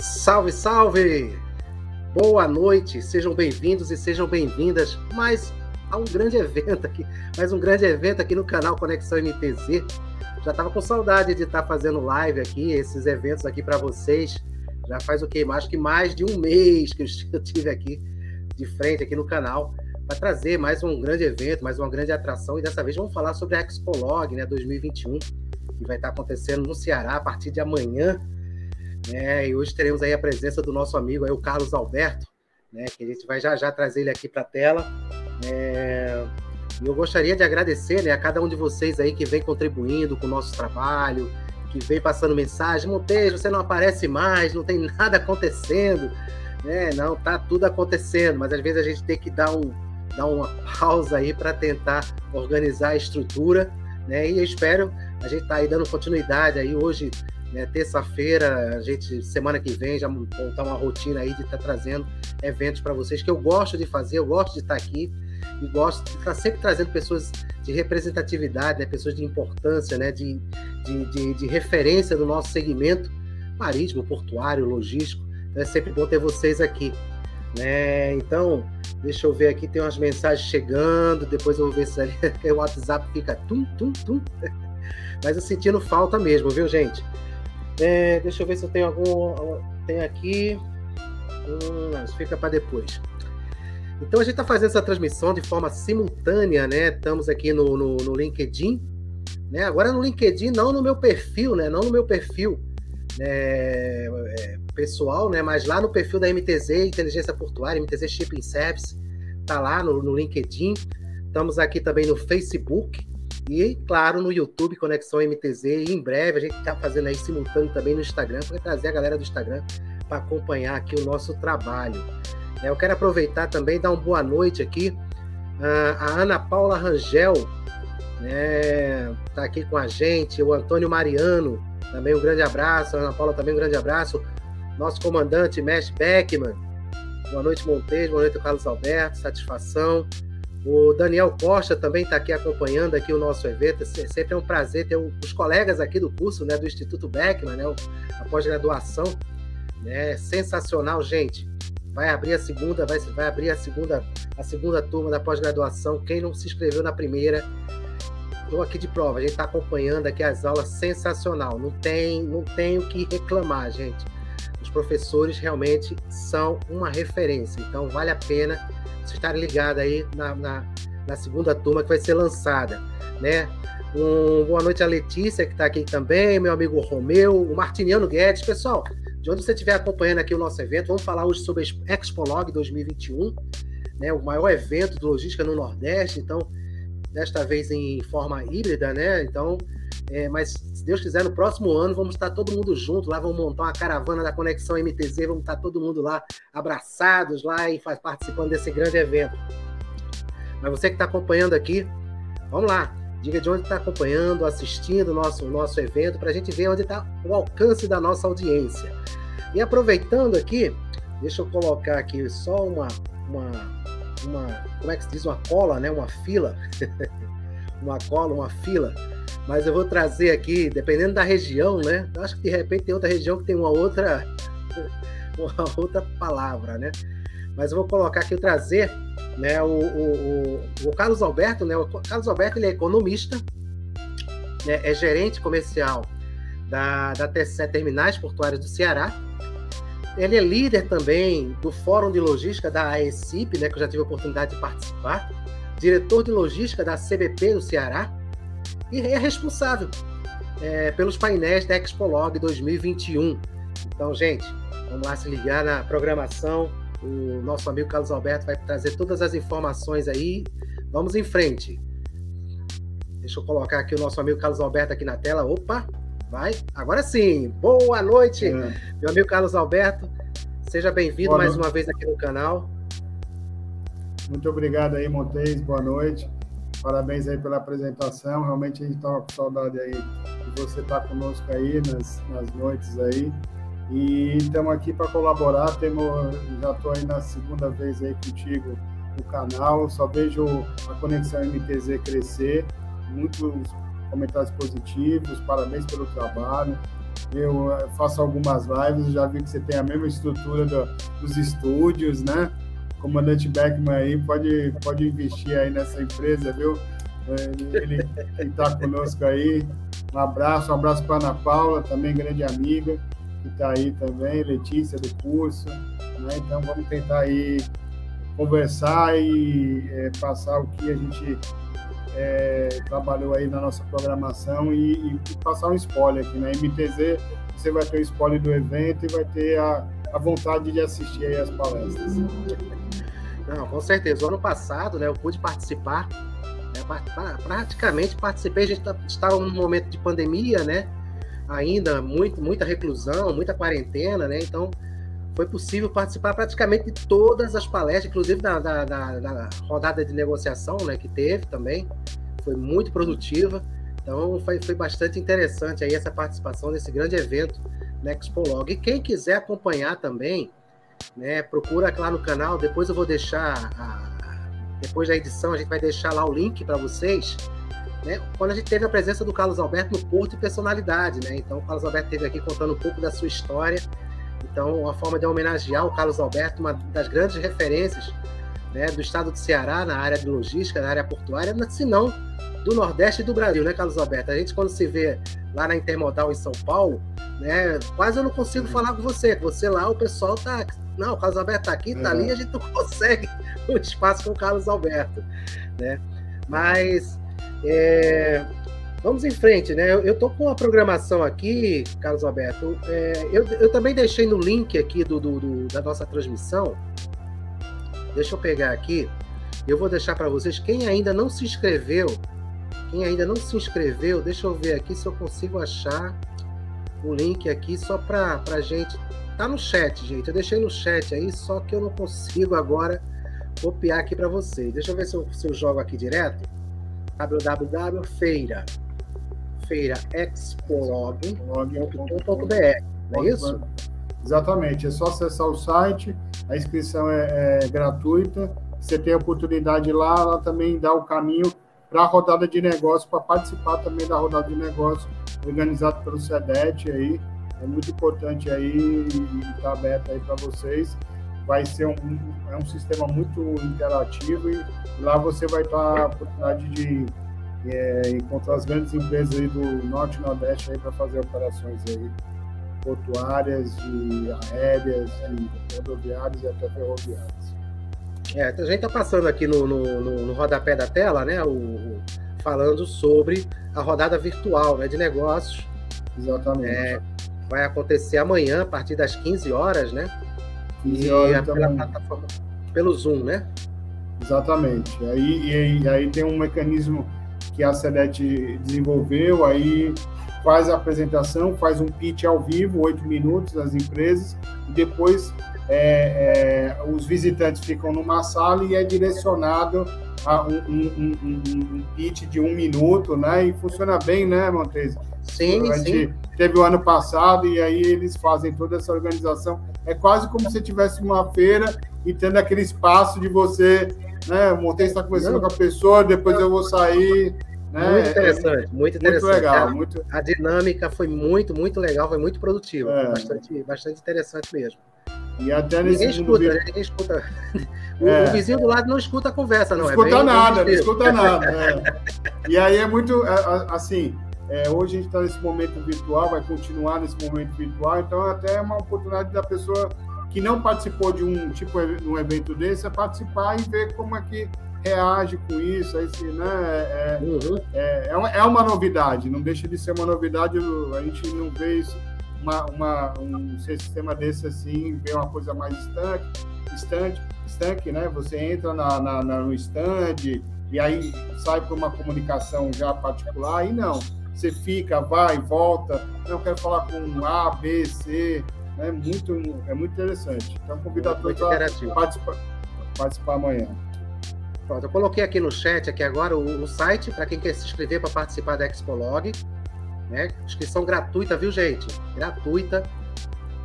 Salve, salve! Boa noite, sejam bem-vindos e sejam bem-vindas mais a um grande evento aqui, mais um grande evento aqui no canal Conexão MTZ. Já estava com saudade de estar fazendo live aqui, esses eventos aqui para vocês. Já faz o quê? Acho que mais de um mês que eu tive aqui de frente aqui no canal para trazer mais um grande evento, mais uma grande atração e dessa vez vamos falar sobre a Expolog, né, 2021, que vai estar acontecendo no Ceará a partir de amanhã né? E hoje teremos aí a presença do nosso amigo aí, o Carlos Alberto, né? Que a gente vai já já trazer ele aqui para a tela. É... E eu gostaria de agradecer né, a cada um de vocês aí que vem contribuindo com o nosso trabalho, que vem passando mensagem. Montejo, você não aparece mais, não tem nada acontecendo. Né? Não, tá tudo acontecendo, mas às vezes a gente tem que dar, um, dar uma pausa aí para tentar organizar a estrutura. Né? E eu espero, a gente tá aí dando continuidade aí hoje né, Terça-feira, a gente, semana que vem, já montar uma rotina aí de estar tá trazendo eventos para vocês que eu gosto de fazer, eu gosto de estar tá aqui e gosto de estar tá sempre trazendo pessoas de representatividade, né, pessoas de importância, né, de, de, de, de referência do nosso segmento marítimo, portuário, logístico. Então é sempre bom ter vocês aqui. Né? Então, deixa eu ver aqui, tem umas mensagens chegando, depois eu vou ver se ali, o WhatsApp fica tum, tum, tum. Mas eu sentindo falta mesmo, viu, gente? É, deixa eu ver se eu tenho algum. Tem aqui. Hum, fica para depois. Então a gente está fazendo essa transmissão de forma simultânea, né? Estamos aqui no, no, no, LinkedIn, né? Agora no LinkedIn, não no meu perfil, né? Não no meu perfil né? é, pessoal, né? Mas lá no perfil da MTZ Inteligência Portuária, MTZ Shipping Service, tá lá no, no LinkedIn. Estamos aqui também no Facebook, e, claro, no YouTube, Conexão MTZ. E em breve a gente está fazendo aí simultâneo também no Instagram, para trazer a galera do Instagram para acompanhar aqui o nosso trabalho. É, eu quero aproveitar também e dar uma boa noite aqui. A Ana Paula Rangel está né, aqui com a gente, o Antônio Mariano, também um grande abraço. A Ana Paula também um grande abraço. Nosso comandante, Mesh Beckman. Boa noite, Montejo. Boa noite, Carlos Alberto. Satisfação. O Daniel Costa também está aqui acompanhando aqui o nosso evento. Sempre é um prazer ter os colegas aqui do curso, né, do Instituto Beckman, né, a pós-graduação, né, sensacional, gente. Vai abrir a segunda, vai, vai abrir a segunda, a segunda turma da pós-graduação. Quem não se inscreveu na primeira, estou aqui de prova. A gente está acompanhando aqui as aulas, sensacional. Não tem, não tem o que reclamar, gente. Os professores realmente são uma referência. Então vale a pena vocês estarem ligados aí na, na, na, segunda turma que vai ser lançada, né? Um, boa noite a Letícia, que está aqui também, meu amigo Romeu, o Martiniano Guedes. Pessoal, de onde você estiver acompanhando aqui o nosso evento, vamos falar hoje sobre a Expolog 2021, né? O maior evento de logística no Nordeste, então, desta vez em forma híbrida, né? Então, é, mas se Deus quiser, no próximo ano vamos estar todo mundo junto lá, vamos montar uma caravana da Conexão MTZ, vamos estar todo mundo lá abraçados lá e participando desse grande evento. Mas você que está acompanhando aqui, vamos lá, diga de onde está acompanhando, assistindo o nosso, nosso evento, para a gente ver onde está o alcance da nossa audiência. E aproveitando aqui, deixa eu colocar aqui só uma, uma, uma como é que se diz, uma cola, né? Uma fila, uma cola, uma fila mas eu vou trazer aqui, dependendo da região, né? Acho que de repente tem outra região que tem uma outra, uma outra palavra, né? Mas eu vou colocar aqui, trazer né, o, o, o, o Carlos Alberto, né? O Carlos Alberto ele é economista, né, é gerente comercial da, da TCE Terminais Portuárias do Ceará. Ele é líder também do Fórum de Logística da AECIP, né, que eu já tive a oportunidade de participar, diretor de logística da CBP do Ceará, e é responsável é, pelos painéis da Expolog 2021. Então, gente, vamos lá se ligar na programação. O nosso amigo Carlos Alberto vai trazer todas as informações aí. Vamos em frente. Deixa eu colocar aqui o nosso amigo Carlos Alberto aqui na tela. Opa, vai. Agora sim. Boa noite, é. meu amigo Carlos Alberto. Seja bem-vindo mais uma vez aqui no canal. Muito obrigado aí, Montes. Boa noite. Parabéns aí pela apresentação. Realmente a gente estava com saudade aí de você estar conosco aí nas, nas noites aí. E estamos aqui para colaborar. Temos, já estou aí na segunda vez aí contigo no canal. Só vejo a conexão MTZ crescer. Muitos comentários positivos. Parabéns pelo trabalho. eu eh, faço algumas lives, já vi que você tem a mesma estrutura do, dos estúdios, né? Comandante Beckman aí pode, pode investir aí nessa empresa, viu? Eh, ele está conosco aí. Um abraço, um abraço para Ana Paula, também grande amiga, que está aí também, Letícia do curso. Né? Então vamos tentar aí conversar e é, passar o que a gente é, trabalhou aí na nossa programação e, e, passar um spoiler aqui na né? MTZ. Você vai ter o spoiler do evento e vai ter a, a vontade de assistir aí as palestras. Não, com certeza. O ano passado, né, eu pude participar. Né, praticamente participei. A gente tá, estava num momento de pandemia, né? Ainda muito, muita reclusão, muita quarentena, né? Então foi possível participar praticamente de todas as palestras, inclusive da, da, da, da rodada de negociação né, que teve também. Foi muito produtiva. Então foi, foi bastante interessante aí essa participação nesse grande evento na Expolog. E quem quiser acompanhar também, né, procura lá no canal. Depois eu vou deixar, a, depois da edição, a gente vai deixar lá o link para vocês. Né, quando a gente teve a presença do Carlos Alberto no Porto e Personalidade, né? Então o Carlos Alberto esteve aqui contando um pouco da sua história então, uma forma de homenagear o Carlos Alberto, uma das grandes referências né, do estado do Ceará na área de logística, na área portuária, se não do Nordeste e do Brasil, né, Carlos Alberto? A gente, quando se vê lá na Intermodal em São Paulo, né, quase eu não consigo falar com você. Você lá, o pessoal tá. Não, o Carlos Alberto tá aqui, tá ali, a gente não consegue o espaço com o Carlos Alberto. Né? Mas. É, Vamos em frente, né? Eu, estou com a programação aqui, Carlos Alberto. É, eu, eu, também deixei no link aqui do, do, do, da nossa transmissão. Deixa eu pegar aqui. Eu vou deixar para vocês. Quem ainda não se inscreveu, quem ainda não se inscreveu, deixa eu ver aqui se eu consigo achar o link aqui só para a gente. Tá no chat, gente. Eu deixei no chat aí, só que eu não consigo agora copiar aqui para vocês. Deixa eu ver se eu, se eu jogo aqui direto. www.feira não é isso? Exatamente, é só acessar o site, a inscrição é, é gratuita, você tem a oportunidade lá, ela também dá o caminho para a rodada de negócio, para participar também da rodada de negócio organizado pelo SEDET aí, é muito importante aí e está aberto aí para vocês. Vai ser um, é um sistema muito interativo e lá você vai ter a oportunidade de é, encontrar as grandes empresas aí do Norte e Nordeste aí para fazer operações aí portuárias, de aéreas, de rodoviárias e até ferroviárias. É, a gente está passando aqui no, no, no, no, rodapé da tela, né, o, falando sobre a rodada virtual né, de negócios. Exatamente. É, vai acontecer amanhã, a partir das 15 horas, né? 15 e horas pela plataforma, pelo Zoom, né? Exatamente. Aí, e, aí tem um mecanismo que a SEDET desenvolveu, aí faz a apresentação, faz um pitch ao vivo, oito minutos das empresas, e depois é, é, os visitantes ficam numa sala e é direcionado a um, um, um, um, pitch de um minuto, né? E funciona bem, né, Montese? Sim, gente sim. Teve o ano passado e aí eles fazem toda essa organização. É quase como se tivesse uma feira e tendo aquele espaço de você né? O Montes está conversando com a pessoa, depois eu vou sair. Né? Muito interessante, muito interessante. Muito legal. A, muito... a dinâmica foi muito, muito legal, foi muito produtiva. É. Bastante, bastante interessante mesmo. E até nesse ninguém escuta, né? ninguém escuta. O, é. o, vizinho do lado não escuta a conversa, não. Não é escuta é nada, não escuta nada. É. E aí é muito assim. É, hoje a gente está nesse momento virtual, vai continuar nesse momento virtual, então até é uma oportunidade da pessoa que não participou de um tipo de um evento desse é participar e ver como é que reage com isso. Aí, né, é, uhum. é, é, uma, é uma novidade, não deixa de ser uma novidade. A gente não vê isso, uma, uma, um sistema desse assim, vê uma coisa mais estanque, estanque, estanque né? Você entra na, na, na no stand e aí sai para uma comunicação já particular, e não. Você fica, vai, volta, não quero falar com A, B, C, é muito, é muito interessante. Então, convido a todos a participar, participar amanhã. Pronto, eu coloquei aqui no chat aqui agora o, o site para quem quer se inscrever para participar da Expolog. Né? Inscrição gratuita, viu, gente? Gratuita.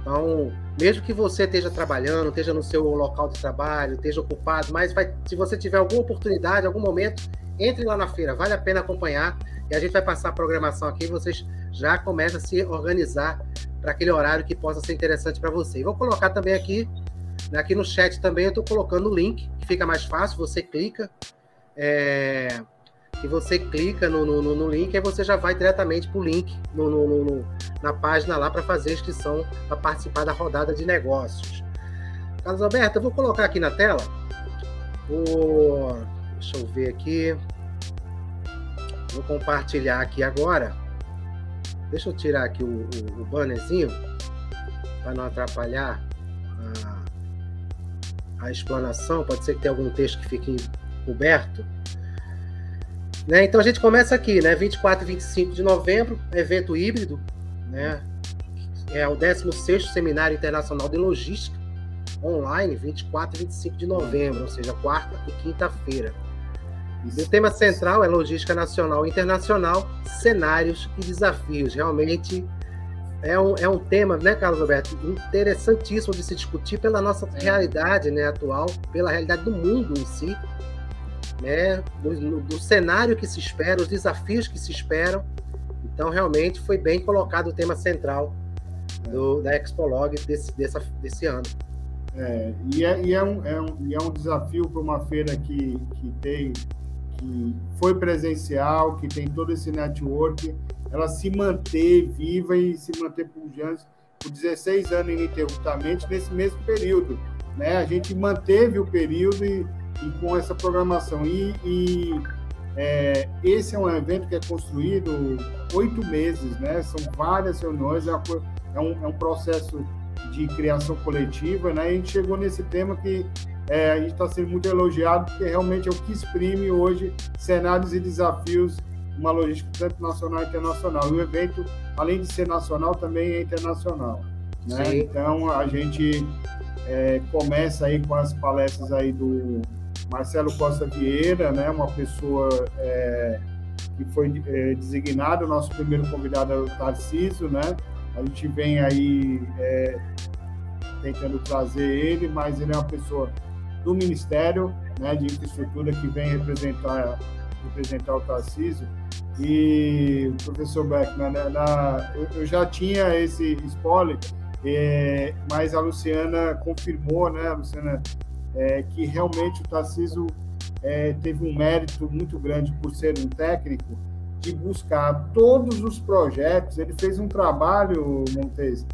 Então, mesmo que você esteja trabalhando, esteja no seu local de trabalho, esteja ocupado, mas vai, se você tiver alguma oportunidade, algum momento, entre lá na feira, vale a pena acompanhar. E a gente vai passar a programação aqui, vocês já começam a se organizar para aquele horário que possa ser interessante para você. Vou colocar também aqui, né, aqui no chat também, eu estou colocando o link, que fica mais fácil, você clica, é, você clica no, no, no, link e você já vai diretamente para o link no, no, na página lá para fazer inscrição para participar da rodada de negócios. Carlos Alberto, eu vou colocar aqui na tela. O... Deixa eu ver aqui. Vou compartilhar aqui agora. Deixa eu tirar aqui o, o, o bannerzinho para não atrapalhar a, a explanação. Pode ser que tenha algum texto que fique coberto. Né? Então a gente começa aqui, né? 24 e 25 de novembro, evento híbrido, né? É o 16 Seminário Internacional de Logística, online, 24 e 25 de novembro, ou seja, quarta e quinta-feira. O tema central é logística nacional e internacional, cenários e desafios. Realmente é um, é um tema, né, Carlos Alberto, interessantíssimo de se discutir pela nossa realidade né, atual, pela realidade do mundo em si né, do, do, cenário que se espera, os desafios que se esperam. Então, realmente, foi bem colocado o tema central do, da Expolog desse, dessa, desse ano. É, e, é, e, é um, é um, e é um desafio para uma feira que, que tem que foi presencial, que tem todo esse network, ela se manter viva e se manter pujante por 16 anos ininterruptamente nesse mesmo período. Né? A gente manteve o período e e com essa programação. E, e é, esse é um evento que é construído oito meses, né? São várias reuniões, é, é, um, é um processo de criação coletiva, né? E a gente chegou nesse tema que é, a gente está sendo muito elogiado, porque realmente é o que exprime hoje cenários e desafios uma logística tanto nacional e internacional. E o evento, além de ser nacional, também é internacional. Né? Então, a gente é, começa aí com as palestras aí do Marcelo Costa Vieira, né, uma pessoa é, que foi é, designado, o nosso primeiro convidado é o Tarcísio, né? A gente vem aí é, tentando trazer ele, mas ele é uma pessoa do Ministério né, de Infraestrutura que vem representar, representar o Tarcísio. E, professor Beckman, né, na, eu, já tinha esse spoiler, é, mas a Luciana confirmou, né? Luciana é, que realmente o Tarcísio é, teve um mérito muito grande por ser um técnico de buscar todos os projetos. Ele fez um trabalho, Montes,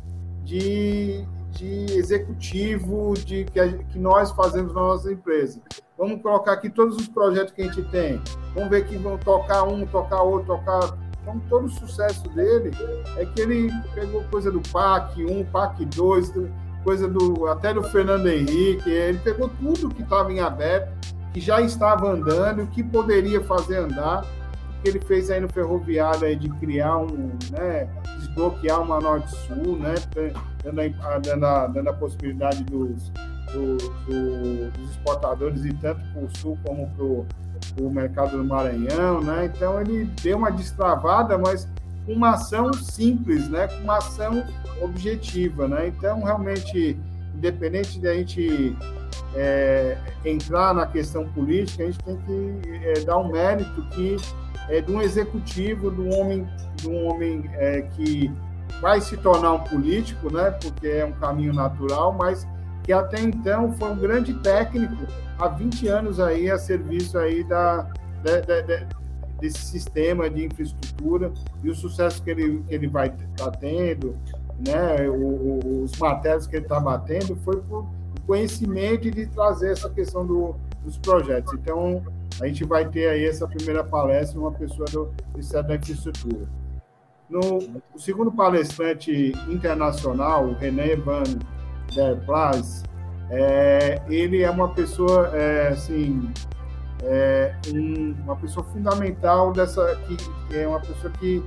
de, de executivo de que, a, que nós fazemos na nossa empresa. Vamos colocar aqui todos os projetos que a gente tem. Vamos ver que vão tocar um, tocar outro, tocar. Então, todo o sucesso dele é que ele pegou coisa do PAC 1, PAC 2, coisa do até do Fernando Henrique, ele pegou tudo que estava em aberto, que já estava andando, que poderia fazer andar, que ele fez aí no ferroviário aí de criar um, né, desbloquear uma norte-sul, né, dando a, dando a, dando a possibilidade dos, do, do, dos exportadores ir tanto para o sul como para o mercado do Maranhão, né? Então ele deu uma destravada, mas com uma ação simples, né? Com uma ação objetiva, né? Então, realmente, independente de a gente é, entrar na questão política, a gente tem que é, dar um mérito que é de um executivo, de um homem, de um homem é, que vai se tornar um político, né? Porque é um caminho natural, mas que até então foi um grande técnico há 20 anos aí a serviço aí da, da, da desse sistema de infraestrutura e o sucesso que ele, que ele vai estar tá tendo, né, o, os martelos que ele está batendo, foi por conhecimento de trazer essa questão do, dos projetos. Então, a gente vai ter aí essa primeira palestra, uma pessoa do Ministério da Infraestrutura. No, o segundo palestrante internacional, o René Van der Plas, é, ele é uma pessoa, é, assim, é, um, uma pessoa fundamental dessa, que é uma pessoa que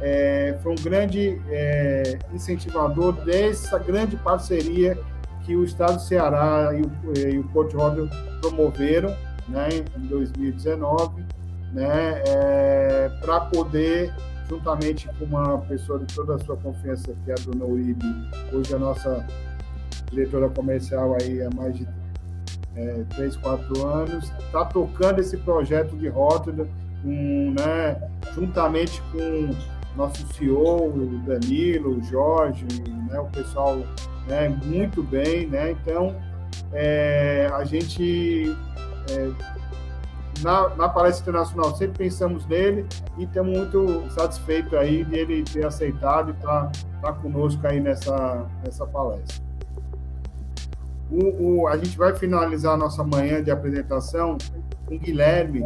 é, foi um grande é, incentivador dessa grande parceria que o Estado do Ceará e o, e o Porto Rodo promoveram né, em 2019, né, é, para poder, juntamente com uma pessoa de toda a sua confiança, que é a dona Uribe, hoje a nossa diretora comercial aí há mais de é, três, quatro anos, está tocando esse projeto de Rotterdam, com, né, juntamente com nosso CEO, o Danilo, o Jorge, né, o pessoal né, muito bem, né? Então, é, a gente é, na, na palestra internacional sempre pensamos nele e estamos muito satisfeitos aí de ele ter aceitado e estar tá, tá conosco aí nessa, nessa palestra. O, o, a gente vai finalizar a nossa manhã de apresentação com o Guilherme,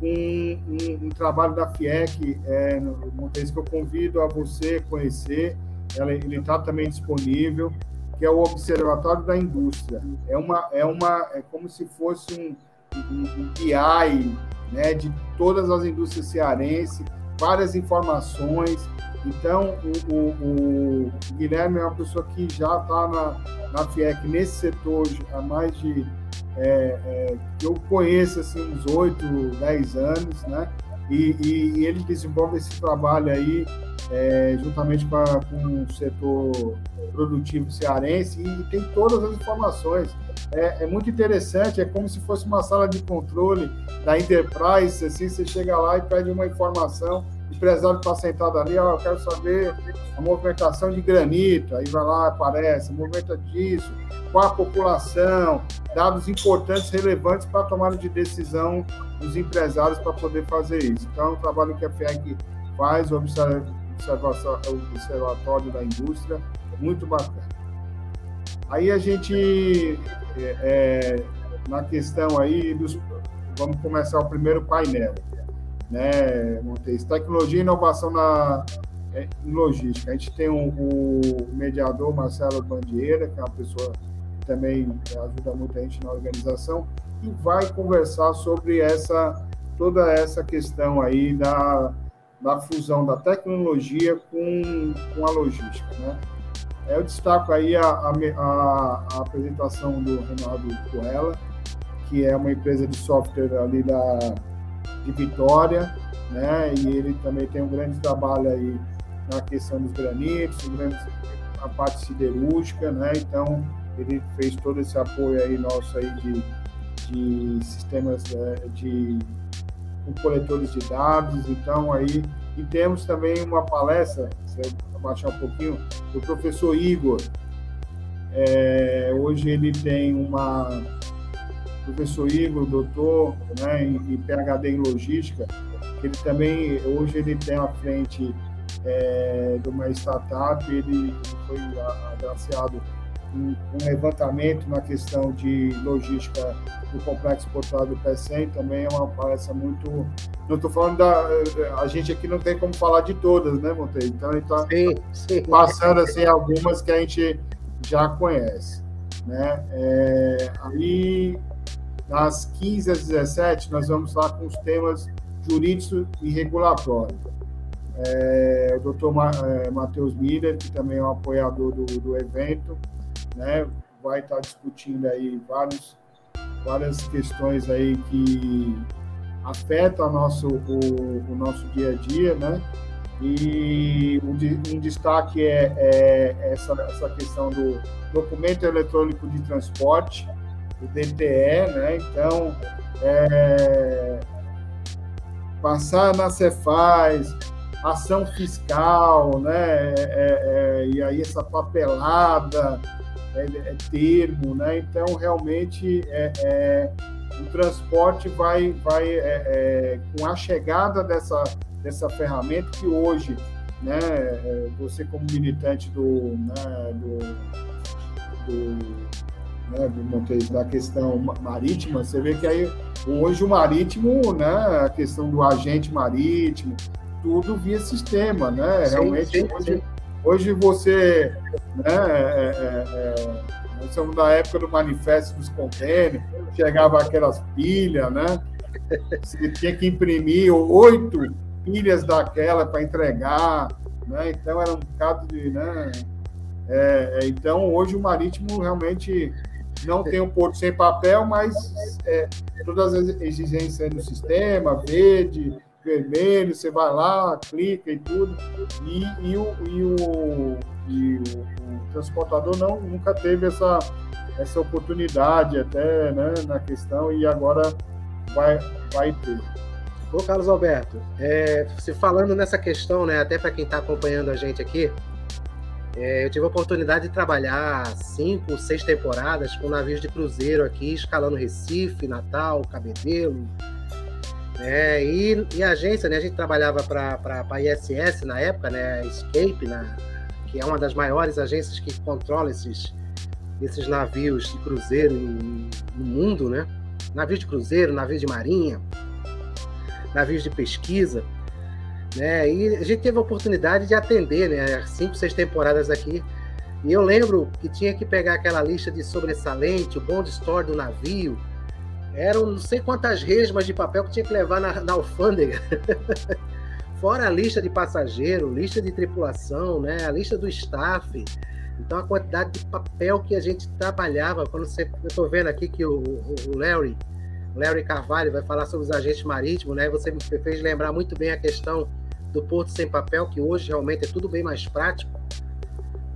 com um, um, um, trabalho da FIEC, é, uma vez que eu convido a você conhecer, ela, ele está também disponível, que é o Observatório da Indústria. É, uma, é, uma, é como se fosse um, um, BI né, de todas as indústrias cearenses, várias informações. Então, o, o, o Guilherme é uma pessoa que já está na, na FIEC nesse setor há mais de. É, é, eu conheço assim, uns 8, 10 anos, né? E, e, e ele desenvolve esse trabalho aí é, juntamente com, a, com, o setor produtivo cearense e tem todas as informações. É, é, muito interessante, é como se fosse uma sala de controle da Enterprise, assim, você chega lá e pede uma informação, o empresário está sentado ali, ó, eu quero saber a movimentação de granito, aí vai lá, aparece, movimenta disso, qual a população, dados importantes, relevantes para a tomada de decisão dos empresários para poder fazer isso. Então, é um trabalho que a FIEC faz, o Observatório da Indústria, muito bacana. Aí a gente, é, é, na questão aí, dos, vamos começar o primeiro painel, né, Montes? Tecnologia e inovação na, é, em logística. A gente tem o, mediador Marcelo Bandieira, que é uma pessoa que também ajuda muita gente na organização, e vai conversar sobre essa toda essa questão aí da, da fusão da tecnologia com, com a logística, né? Eu destaco aí a, a, a apresentação do Renato Coela, que é uma empresa de software ali da, de Vitória, né? E ele também tem um grande trabalho aí na questão dos granitos, a parte siderúrgica, né? Então ele fez todo esse apoio aí nosso aí de, de sistemas é, de com coletores de dados, então aí e temos também uma palestra, abaixar um pouquinho, do professor Igor. É, hoje ele tem uma professor Igor, doutor, né, em, em PhD em logística, ele também hoje ele tem à frente é, de uma startup, ele foi agraciado um, um, levantamento na questão de logística do complexo portuário do PECEM, também é uma palestra muito... Não estou falando da... A gente aqui não tem como falar de todas, né, Monteiro? Então, ele está passando assim, algumas que a gente já conhece. Né? É, aí, das 15 às 17, nós vamos lá com os temas jurídicos e regulatórios é, o doutor é, Matheus Miller, que também é um apoiador do, do evento, né, vai estar discutindo aí vários, várias questões aí que afetam nosso, o, o nosso dia a dia, né? E um, um destaque é, é, essa, essa questão do documento eletrônico de transporte, o DTE, né? Então, é, passar na Cefaz, ação fiscal, né? É, é, é, e aí essa papelada, é, é termo, né? Então realmente é, o transporte vai, vai com a chegada dessa, dessa ferramenta que hoje, né? Você como militante do, né, do, do né, Montes, da questão marítima, você vê que aí hoje o marítimo, né, a questão do agente marítimo, tudo via sistema, né? Sim, Realmente, sim, hoje, sim. Hoje você. Né, é, é, é, nós somos da época do manifesto dos contêineres, chegava aquelas pilhas, né? Você tinha que imprimir oito pilhas daquela para entregar, né? Então era um bocado de. Né? É, é, então hoje o marítimo realmente não tem um porto sem papel, mas é, todas as exigências do sistema, verde, vermelho, você vai lá, clica e tudo, e, e, o, e, o, e o, o, transportador não, nunca teve essa, essa oportunidade até né, na questão, e agora vai, vai ter. Ô, Carlos Alberto, é, se falando nessa questão, né, até para quem está acompanhando a gente aqui, é, eu tive a oportunidade de trabalhar cinco, seis temporadas com navios de cruzeiro aqui, escalando Recife, Natal, Cabedelo. Né, e, a agência, né, a gente trabalhava para a ISS na época, né, Escape, né, que é uma das maiores agências que controla esses, esses navios de cruzeiro no mundo, né? Navios de cruzeiro, navios de marinha navios de pesquisa, né? E a gente teve a oportunidade de atender, né? Cinco, seis temporadas aqui. E eu lembro que tinha que pegar aquela lista de sobressalente, o bond store do navio. Eram não sei quantas resmas de papel que tinha que levar na, na alfândega. Fora a lista de passageiro, lista de tripulação, né? A lista do staff. Então a quantidade de papel que a gente trabalhava, quando você, eu estou vendo aqui que o, o, o Larry Larry Carvalho vai falar sobre os agentes marítimos, né? Você me fez lembrar muito bem a questão do Porto Sem Papel, que hoje realmente é tudo bem mais prático.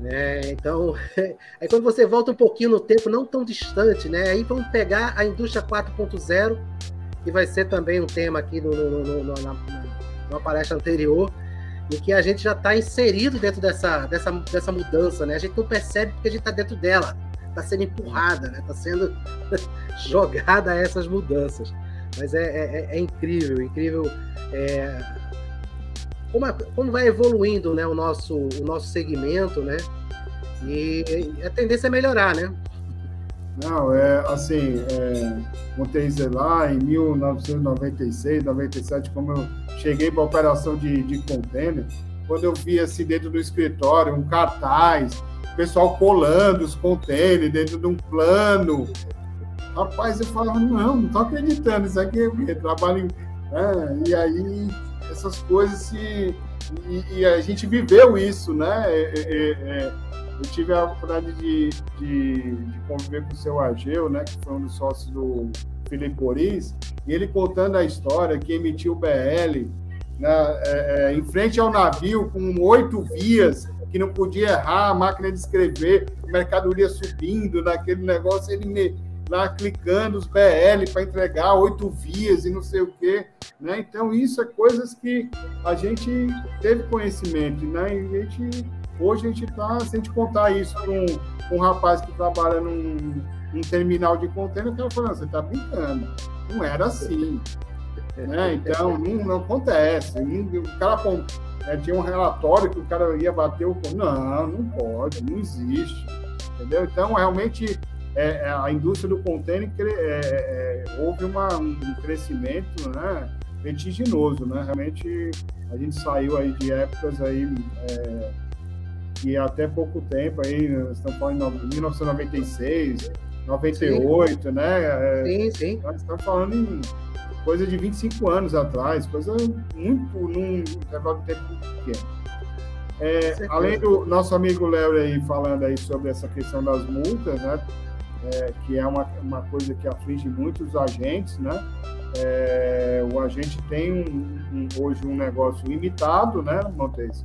Né? Então, aí quando você volta um pouquinho no tempo, não tão distante, né? Aí vamos pegar a indústria 4.0, que vai ser também um tema aqui no, no, no, no na, numa palestra anterior, e que a gente já está inserido dentro dessa, dessa, dessa mudança, né? A gente não percebe porque a gente está dentro dela está sendo empurrada, está né? Tá sendo jogada a essas mudanças. Mas é, é, é incrível, incrível é, como, a, como vai evoluindo né, o, nosso, o nosso segmento, né? E, a tendência é melhorar, né? Não, é assim, é, montei lá em 1996, 97, como eu cheguei para a operação de, de container, quando eu vi assim dentro do escritório um cartaz, o pessoal colando os contêineres dentro de um plano. Rapaz, eu falava, não, não tô acreditando, isso aqui é o quê? Trabalho. É, e aí, essas coisas se. E, e, a gente viveu isso, né? É, é, é eu tive a oportunidade de, de, de, conviver com o seu Ageu, né? Que foi um dos sócios do Felipe Oris, e ele contando a história que emitiu o BL né, é, é, em frente ao navio com oito vias que não podia errar, a máquina de escrever, mercadoria subindo naquele negócio, ele me, lá clicando os BL para entregar oito vias e não sei o quê. Né? Então, isso é coisas que a gente teve conhecimento, né? E a gente, hoje a gente está, se a gente contar isso para um, um rapaz que trabalha num, num terminal de contêiner, o cara falando, você está brincando. Não era assim. Né? Então, não, não acontece. O cara né? Tinha um relatório que o cara ia bater o. Não, não pode, não existe. Entendeu? Então, realmente, é, é a indústria do container é, é, houve uma, um crescimento né, vertiginoso. Né? Realmente, a gente saiu aí de épocas aí. É, que até pouco tempo aí, estamos falando em 1996, 98, sim. né? É, sim, sim. Nós estamos falando em coisa de 25 anos atrás, coisa muito num intervalo de tempo pequeno. É, além do nosso amigo Léo aí falando aí sobre essa questão das multas, né? É, que é uma, uma coisa que aflige muitos agentes, né? É, o agente tem um, um, hoje um negócio limitado, né, Montes?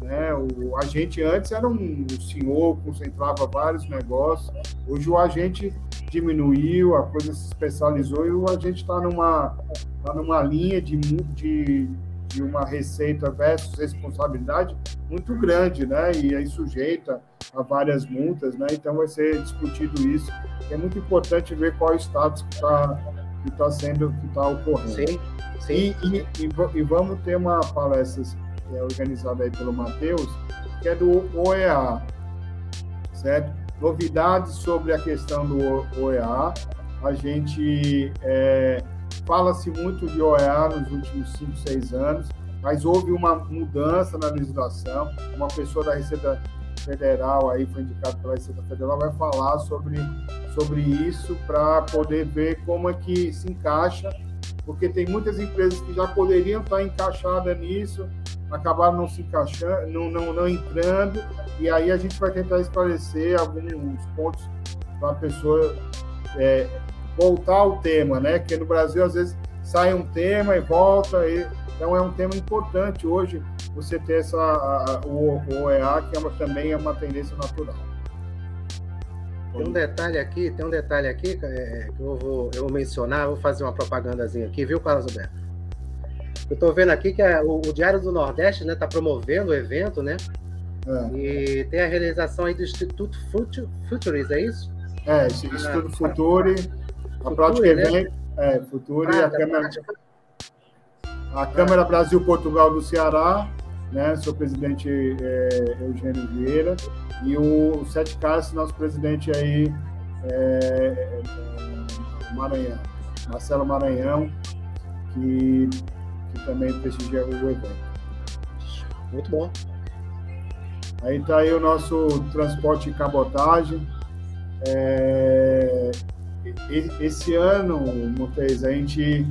Né? O agente antes era um senhor, concentrava vários negócios. Hoje o agente diminuiu, a coisa se especializou e o agente está numa, tá numa linha de, de, de uma receita versus responsabilidade muito grande, né? E aí sujeita a várias multas, né? Então vai ser discutido isso. É muito importante ver qual é o status que está que tá sendo, que está ocorrendo. Sim, sim. E, e, e, e vamos ter uma palestra é organizada aí pelo Matheus, que é do OEA, certo? Novidades sobre a questão do OEA. A gente é, fala-se muito de OEA nos últimos 5, 6 anos, mas houve uma mudança na legislação. Uma pessoa da Receita Federal aí foi indicado pela Receita Federal vai falar sobre, sobre isso para poder ver como é que se encaixa, porque tem muitas empresas que já poderiam estar encaixadas nisso, acabaram não se encaixando, não, não, não entrando, e aí a gente vai tentar esclarecer alguns pontos para a pessoa é, voltar ao tema, né? Que no Brasil às vezes sai um tema e volta, e, então é um tema importante hoje você ter essa, a, o, o OEA, que é uma, também é uma tendência natural. Tem um detalhe aqui, tem um detalhe aqui é, que eu vou, eu vou mencionar, vou fazer uma propagandazinha aqui, viu, Carlos Alberto? Eu estou vendo aqui que é, o, o, Diário do Nordeste está né, promovendo o evento, né? É. E tem a realização aí do Instituto Futuris, é isso? É, Instituto é, Futuri, a prática né? evento, é, Futuri, ah, a Câmara, prática... a Câmara Brasil-Portugal do Ceará, né? Sou presidente é, Eugênio Vieira, e o Sete Cássio, nosso presidente aí, é, é, Maranhão, Marcelo Maranhão, que, que também prestigia o evento. Muito bom. Aí está aí o nosso transporte e cabotagem. É, esse ano, Montes, a gente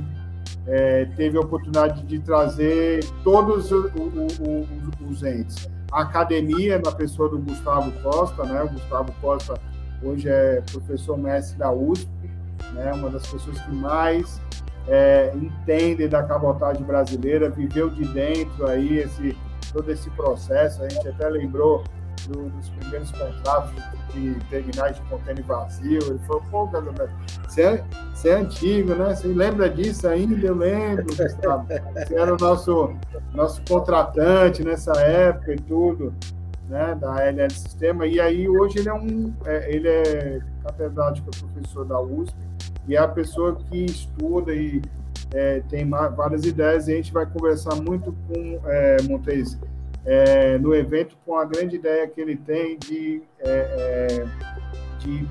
é, teve a oportunidade de trazer todos os, entes. A academia, na pessoa do Gustavo Costa, né? O Gustavo Costa hoje é professor mestre da USP, né? Uma das pessoas que mais é, entende da cabotagem brasileira, viveu de dentro aí esse todo esse processo. A gente até lembrou do, dos primeiros contratos de terminais de contêiner vazio. Ele falou, pô, você é, é antigo, né? Você lembra disso ainda? Eu lembro, Gustavo. Você era o nosso, nosso contratante nessa época e tudo, né? Da LL Sistema. E aí, hoje, ele é um... É, ele é catedrático, professor da USP, e é a pessoa que estuda e é, tem várias ideias, e a gente vai conversar muito com é, Montes é, no evento com a grande ideia que ele tem de, é, é, de,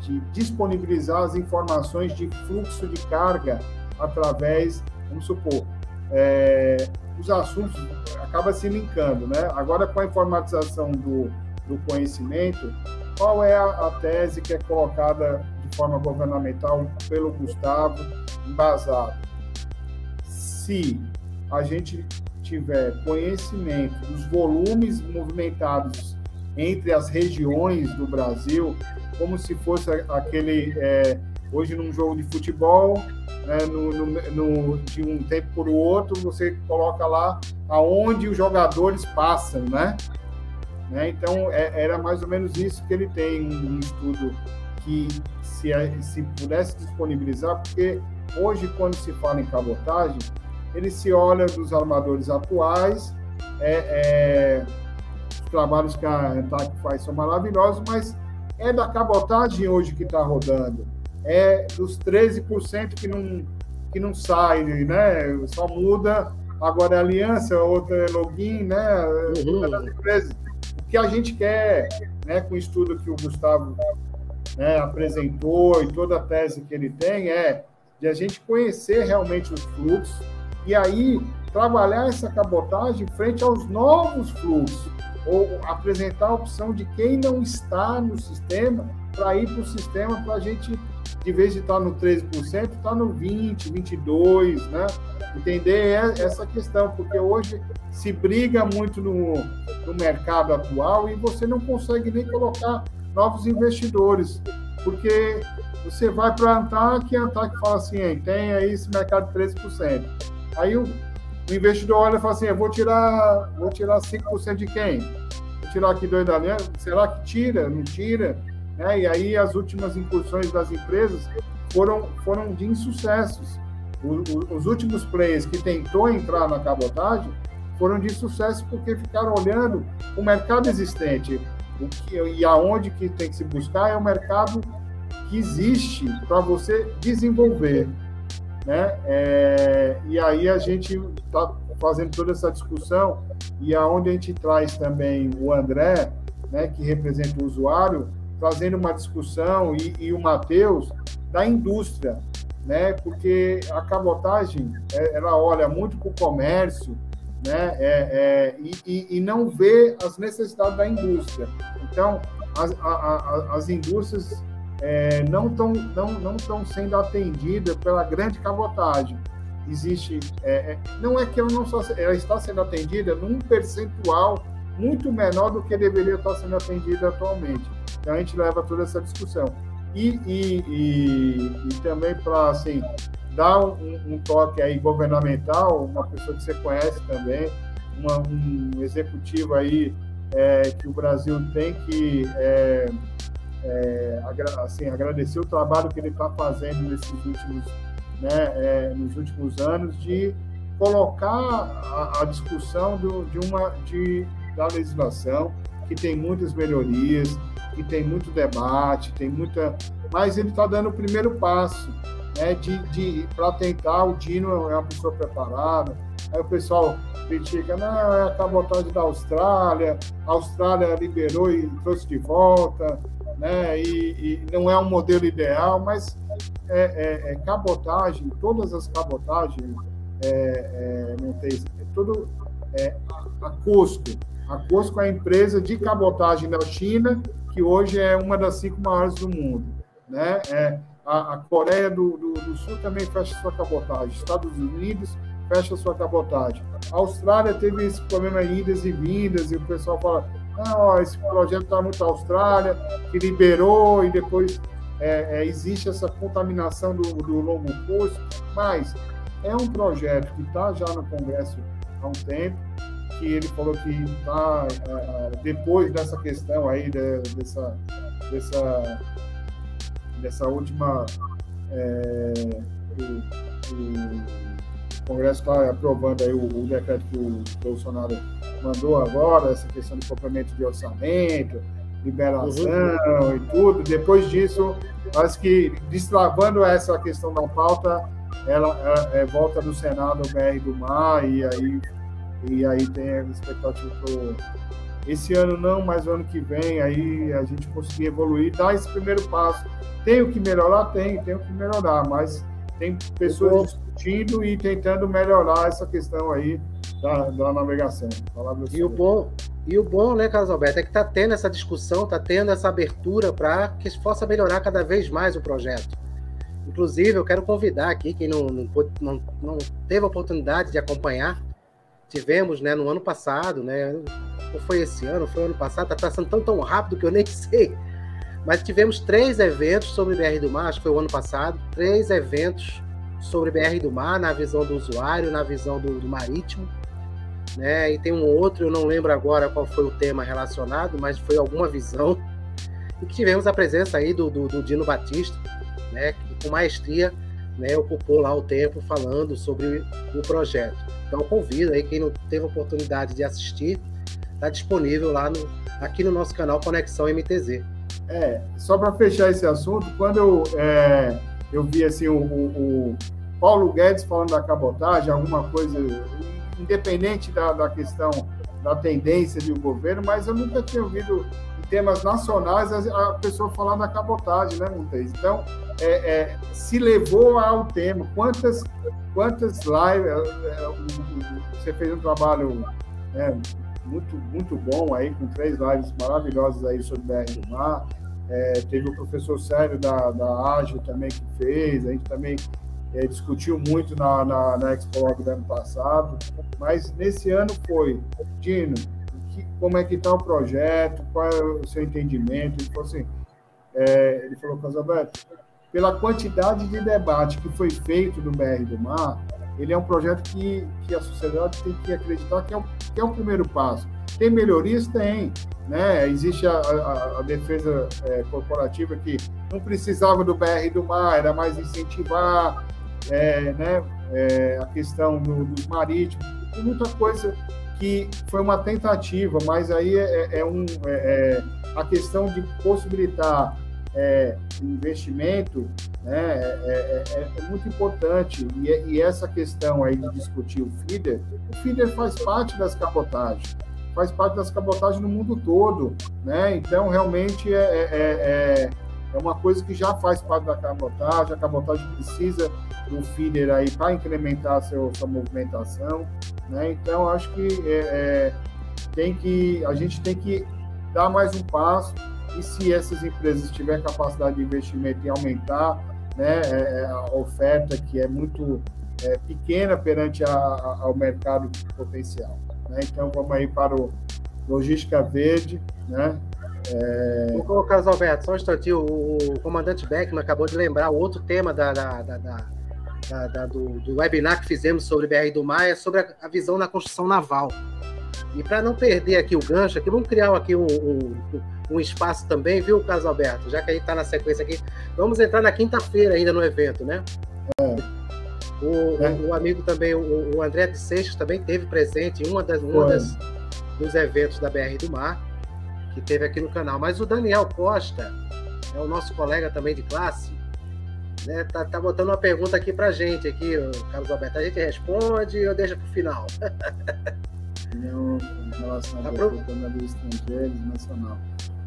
de, disponibilizar as informações de fluxo de carga através, vamos supor, é, os assuntos acaba se linkando, né? Agora com a informatização do, do conhecimento, qual é a, a tese que é colocada de forma governamental pelo Gustavo, embasado? Se a gente tiver conhecimento dos volumes movimentados entre as regiões do Brasil, como se fosse aquele é, hoje num jogo de futebol, né, no, no, no, de um tempo para o outro, você coloca lá aonde os jogadores passam, né? né? Então é, era mais ou menos isso que ele tem um, um estudo que se, se pudesse disponibilizar, porque hoje quando se fala em cabotagem ele se olha dos armadores atuais, é, é, os trabalhos que a ANTAC faz são maravilhosos, mas é da cabotagem hoje que está rodando, é dos 13% que não, que não sai, né? Só muda, agora é aliança, outra é login, né? Uhum. O que a gente quer, né, com o estudo que o Gustavo né, apresentou e toda a tese que ele tem, é de a gente conhecer realmente os fluxos, e aí trabalhar essa cabotagem frente aos novos fluxos, ou apresentar a opção de quem não está no sistema para ir para o sistema para a gente, de vez de estar no 13%, estar tá no 20%, 22%, né? Entender essa questão, porque hoje se briga muito no, no mercado atual e você não consegue nem colocar novos investidores, porque você vai para a ANTAC e a ANTAC fala assim, tem aí esse mercado de 13%. Aí o, o investidor olha e fala assim: eu vou tirar, vou tirar 5% de quem? Vou tirar aqui dois da minha. Será que tira? Não tira? Né? E aí as últimas incursões das empresas foram, foram de insucessos. O, o, os últimos players que tentou entrar na cabotagem foram de sucesso porque ficaram olhando o mercado existente. O que, e aonde que tem que se buscar é o mercado que existe para você desenvolver né? É, e aí a gente está fazendo toda essa discussão e aonde a gente traz também o André, né, que representa o usuário, trazendo uma discussão e, e o Matheus da indústria, né? Porque a cabotagem é, ela olha muito para o comércio, né? É, é, e, e, não vê as necessidades da indústria. Então, as, a, a, as indústrias é, não estão não, não tão sendo atendidas pela grande cabotagem. Existe, é, é, não é que ela não só, ela está sendo atendida num percentual muito menor do que deveria estar sendo atendida atualmente. Então a gente leva toda essa discussão. E, e, e, e também para assim, dar um, um, toque aí governamental, uma pessoa que você conhece também, uma, um executivo aí é, que o Brasil tem que é, é, assim, agradecer o trabalho que ele está fazendo nesses últimos, né, é, nos últimos anos de colocar a, a discussão do, de uma de, da legislação que tem muitas melhorias, que tem muito debate, tem muita, mas ele está dando o primeiro passo, né, de, de para tentar o Dino é uma pessoa preparada. Aí o pessoal critica, não, é a cabotagem da Austrália, a Austrália liberou e trouxe de volta, né, e, e não é um modelo ideal, mas é, é, é cabotagem, todas as cabotagens, é, é, é tudo é, a, a Cosco. A Cosco é a empresa de cabotagem da China, que hoje é uma das cinco maiores do mundo. Né? É, a, a Coreia do, do, do, Sul também fecha sua cabotagem. Estados Unidos fecha sua cabotagem. A Austrália teve esse problema de idas e vindas, e o pessoal fala: não, esse projeto está muito Austrália, que liberou e depois é, é, existe essa contaminação do, do longo curso, mas é um projeto que está já no Congresso há um tempo, que ele falou que está, é, é, depois dessa questão aí, de, dessa, dessa, dessa última. É, o, o Congresso está aprovando aí o, o, decreto que o Bolsonaro mandou agora, essa questão de complemento de orçamento, liberação uhum. e tudo. Depois disso, acho que destravando essa questão da pauta, ela é, é, volta do Senado o BR do Mar e aí e aí tem a expectativa pro esse ano não, mas o ano que vem aí a gente conseguir evoluir, dar esse primeiro passo. Tem o que melhorar, tem, tem o que melhorar, mas tem pessoas discutindo e tentando melhorar essa questão aí da, da navegação. E o bom, e o bom, né, Carlos Alberto, é que está tendo essa discussão, está tendo essa abertura para que possa melhorar cada vez mais o projeto. Inclusive, eu quero convidar aqui quem não, não, não, não teve a oportunidade de acompanhar. Tivemos, né, no ano passado, né, ou foi esse ano, foi ano passado, está passando tão, tão rápido que eu nem sei. Mas tivemos três eventos sobre BR do Mar, acho que foi o ano passado, três eventos sobre BR do Mar, na visão do usuário, na visão do, do marítimo. Né? E tem um outro, eu não lembro agora qual foi o tema relacionado, mas foi alguma visão. E que tivemos a presença aí do, do, do Dino Batista, né? com maestria, né, ocupou lá o tempo falando sobre o projeto. Então convido aí quem não teve oportunidade de assistir, está disponível lá no, aqui no nosso canal Conexão MTZ. É, só para fechar esse assunto, quando eu, é, eu vi assim o, o, o, Paulo Guedes falando da cabotagem, alguma coisa independente da, da questão da tendência do governo, mas eu nunca tinha ouvido temas nacionais, a, pessoa falando da cabotagem, né, Montes? Então, é, é, se levou ao tema. Quantas, quantas lives. É, é, você fez um trabalho né, muito, muito bom aí, com três lives maravilhosas aí sobre BR do Mar. É, teve o professor Sérgio da, da Ágil também que fez, a gente também é, discutiu muito na, na, na do ano passado, mas nesse ano foi, Dino, que, como é que está o projeto, qual é o seu entendimento. Ele falou assim, é, ele falou, Casalberto, pela quantidade de debate que foi feito no BR do Mar, ele é um projeto que, que a sociedade tem que acreditar que é, o, que é o primeiro passo. Tem melhorias? Tem. Né? Existe a, a, a defesa é, corporativa que não precisava do BR do Mar, era mais incentivar é, né, é, a questão do, dos marítimos. Tem muita coisa que foi uma tentativa, mas aí é, é, é um, é, é, a questão de possibilitar investimento né, é, muito importante. E, e, essa questão aí de discutir o feeder, o feeder faz parte das cabotagens, faz parte das cabotagens no mundo todo. Né? Então, realmente, é, é uma coisa que já faz parte da cabotagem, a cabotagem precisa do feeder aí para incrementar seu, sua movimentação, né? Então acho que é, é, tem que a gente tem que dar mais um passo e se essas empresas tiverem capacidade de investimento e aumentar, né, é, é, a oferta que é muito é, pequena perante a, a, ao mercado potencial, né? Então vamos aí para o logística verde, né? É... Vou colocar, Alberto, só um instantinho. O comandante Beckman acabou de lembrar o outro tema da, da, da, da do, do, webinar que fizemos sobre BR do Mar é sobre a, a visão na construção naval. E para não perder aqui o gancho, aqui, vamos criar aqui um, um, um espaço também, viu, Carlos Alberto? Já que a gente está na sequência aqui, vamos entrar na quinta-feira ainda no evento, né? É. O, é. o, amigo também, o, o, André de Seixas também teve presente em uma das, uma das dos eventos da BR do Mar, que teve aqui no canal. Mas o Daniel Costa é o nosso colega também de classe, né? Tá, tá botando uma pergunta aqui pra gente, aqui, Carlos Alberto. A gente responde ou deixa pro final? Opinião em relação à Apro... dos estrangeiros nacional.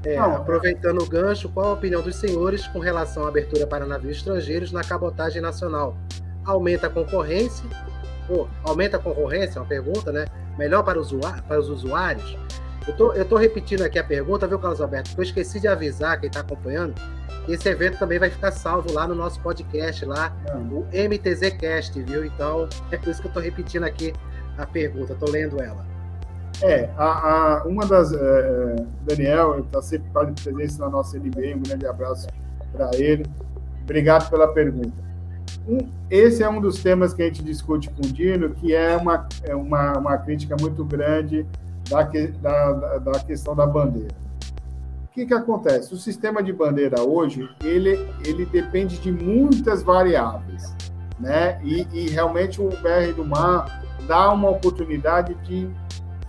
É, Não, aproveitando o gancho, qual a opinião dos senhores com relação à abertura para navios estrangeiros na cabotagem nacional? Aumenta a concorrência? Pô, aumenta a concorrência? É uma pergunta, né? Melhor para, usuário, para os usuários? Eu tô, eu tô repetindo aqui a pergunta, viu, Carlos Alberto? Porque eu esqueci de avisar quem está acompanhando que esse evento também vai ficar salvo lá no nosso podcast, lá, o MTZcast, viu? Então, é por isso que eu tô repetindo aqui a pergunta, tô lendo ela. É, a, a, uma das. É, é Daniel está sempre de presença na nossa LB, um grande abraço para ele. Obrigado pela pergunta. Um, esse é um dos temas que a gente discute com o Dino, que é uma, é uma, uma crítica muito grande da, da, da questão da bandeira. O que, que acontece? O sistema de bandeira hoje, ele, ele depende de muitas variáveis, né? E, e realmente o BR do Mar dá uma oportunidade de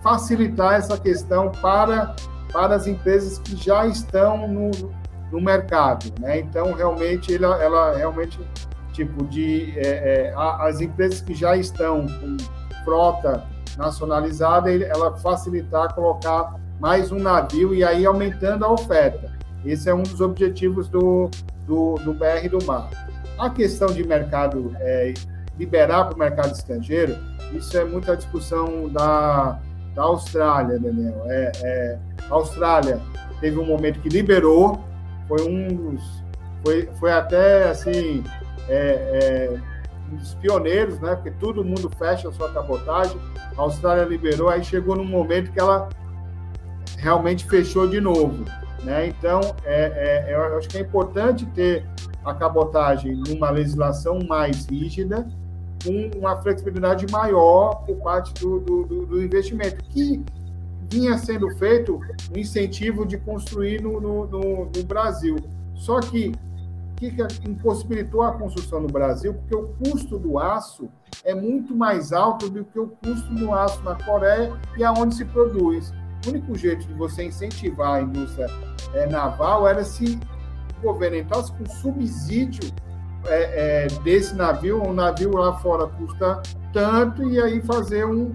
facilitar essa questão para, para as empresas que já estão no, no mercado, né? Então, realmente, ela, ela realmente, tipo, de é, é, as empresas que já estão com frota nacionalizada, ela facilitar colocar mais um navio e aí aumentando a oferta. Esse é um dos objetivos do, do, do BR do Mar. A questão de mercado, é, liberar para o mercado estrangeiro, isso é muita discussão da, da Austrália, Daniel. É, é, a Austrália teve um momento que liberou, foi um dos. Foi, foi até assim. É, é, dos pioneiros, né? Porque todo mundo fecha a sua cabotagem. A Austrália liberou, aí chegou num momento que ela realmente fechou de novo. Né? Então, é, é, eu acho que é importante ter a cabotagem numa legislação mais rígida, com uma flexibilidade maior por parte do, do, do investimento, que vinha sendo feito um incentivo de construir no, no, no, no Brasil. Só que que, que impossibilitou a construção no Brasil? Porque o custo do aço é muito mais alto do que o custo do aço na Coreia e aonde se produz. O único jeito de você incentivar a indústria é, naval era se o governo entrasse com subsídio é, é, desse navio, um navio lá fora custa tanto, e aí fazer um,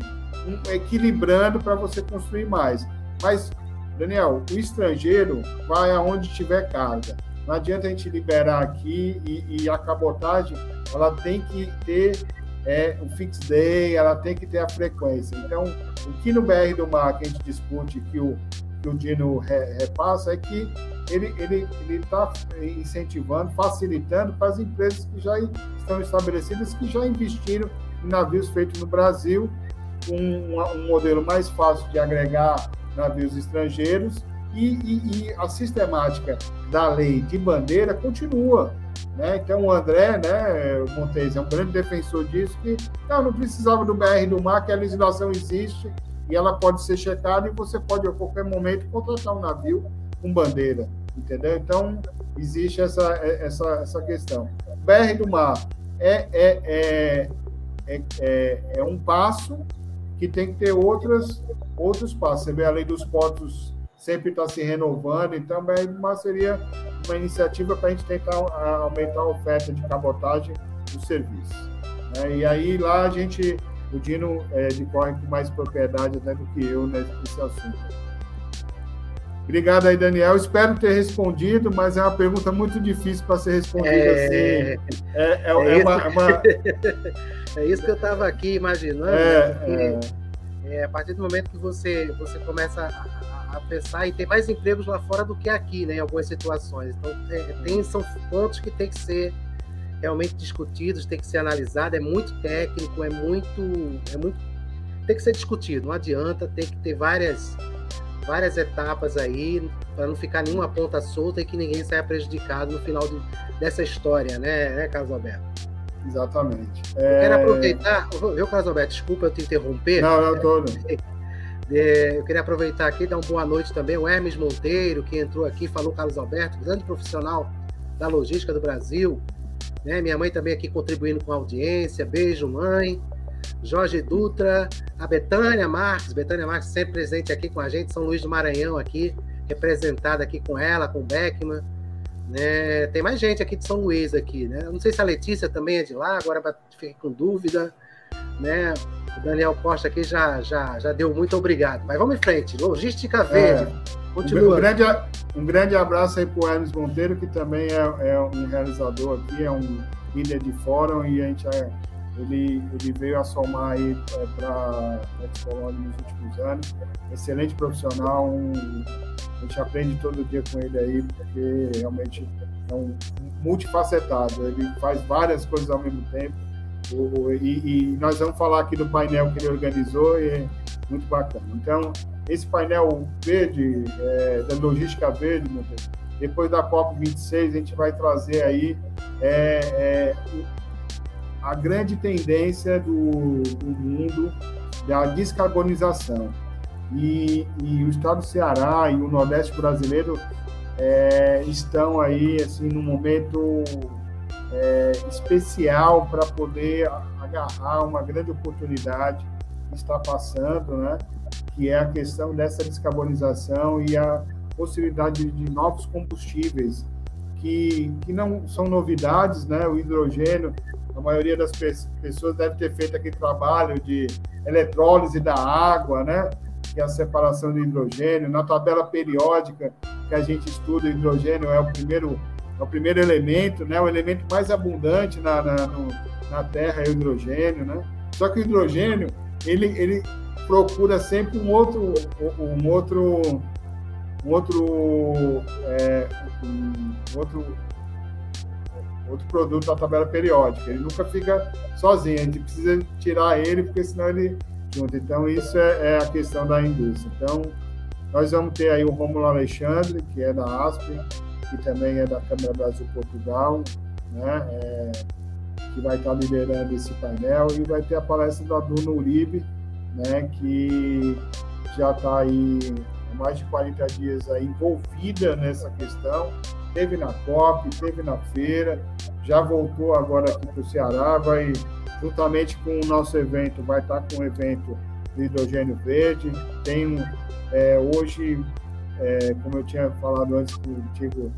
um equilibrando para você construir mais. Mas, Daniel, o estrangeiro vai aonde tiver carga. Não adianta a gente liberar aqui e, e a cabotagem, ela tem que ter é, o fix day, ela tem que ter a frequência. Então, o que no BR do Mar que a gente discute, que o, que o Dino re, repassa, é que ele está ele, ele tá incentivando, facilitando para as empresas que já estão estabelecidas, que já investiram em navios feitos no Brasil, um, um modelo mais fácil de agregar navios estrangeiros e, e, e, a sistemática da lei de bandeira continua. Né? Então, o André né, Montes é um grande defensor disso, que não, não precisava do BR do mar, que a legislação existe e ela pode ser checada e você pode, a qualquer momento, contratar um navio com bandeira, entendeu? Então, existe essa, essa, essa questão. BR do mar é, é, é, é, é, é um passo que tem que ter outras, outros passos. Você vê a lei dos portos sempre está se renovando, então mas seria uma iniciativa para a gente tentar aumentar a oferta de cabotagem do serviço. Né? E aí lá a gente, o Dino é, corre com mais propriedade até do que eu nesse assunto. Obrigado aí, Daniel. Espero ter respondido, mas é uma pergunta muito difícil para ser respondida é... assim. É, é, é, é uma, isso... uma... é isso que eu estava aqui imaginando. É, né? a partir do momento que você, você começa a a pensar em ter mais empregos lá fora do que aqui, né, em algumas situações. Então, é, tem, são pontos que tem que ser realmente discutidos, tem que ser analisado, é muito técnico, é muito, é muito, tem que ser discutido, não adianta, tem que ter várias, várias etapas aí, para não ficar nenhuma ponta solta e que ninguém saia prejudicado no final do, dessa história, né, né Carlos Alberto? Exatamente. Eu é... quero aproveitar, viu, Carlos Alberto, desculpa eu te interromper. Não, não, todo. É, eu queria aproveitar aqui e dar uma boa noite também ao Hermes Monteiro, que entrou aqui, falou Carlos Alberto, grande profissional da logística do Brasil. Né? Minha mãe também aqui contribuindo com a audiência. Beijo, mãe. Jorge Dutra, a Betânia Marques, Betânia Marques sempre presente aqui com a gente, São Luís do Maranhão aqui, representada aqui com ela, com o Beckman. Né? Tem mais gente aqui de São Luís aqui, né? Não sei se a Letícia também é de lá, agora fiquei com dúvida, né? O Daniel Costa aqui já, já, já deu muito obrigado. Mas vamos em frente. Logística Verde. É, Continua. Um grande, um grande abraço aí para o Hermes Monteiro, que também é, é, um realizador aqui, é um líder de fórum e a gente é, ele, ele veio a somar aí é, para a Excolone nos últimos anos. Excelente profissional, um, a gente aprende todo dia com ele aí, porque realmente é um multifacetado. Ele faz várias coisas ao mesmo tempo o, e, e, nós vamos falar aqui do painel que ele organizou e é muito bacana. Então, esse painel verde, é, da logística verde, depois da COP26, a gente vai trazer aí é, é, a grande tendência do, do mundo da descarbonização. E, e, o estado do Ceará e o Nordeste brasileiro é, estão aí assim num momento é, especial para poder agarrar uma grande oportunidade que está passando, né? que é a questão dessa descarbonização e a possibilidade de novos combustíveis, que, que não são novidades, né? o hidrogênio, a maioria das pessoas deve ter feito aquele trabalho de eletrólise da água, né? que é a separação do hidrogênio. Na tabela periódica que a gente estuda, o hidrogênio é o primeiro é o primeiro elemento, né? O elemento mais abundante na, na, no, na Terra é o hidrogênio, né? Só que o hidrogênio, ele, ele procura sempre um outro, um outro, um outro, é, um outro, outro produto da tabela periódica. Ele nunca fica sozinho. A gente precisa tirar ele, porque senão ele junta. Então isso é, é a questão da indústria. Então nós vamos ter aí o Romulo Alexandre, que é da ASP, que também é da Câmara Brasil Portugal, né? É, que vai estar liderando esse painel, e vai ter a palestra da Duna Uribe, né? que já está aí há mais de 40 dias aí envolvida nessa questão, teve na COP, teve na feira, já voltou agora aqui para o Ceará, vai, juntamente com o nosso evento, vai estar com o evento do hidrogênio verde, tem é, hoje é, como eu tinha falado antes contigo,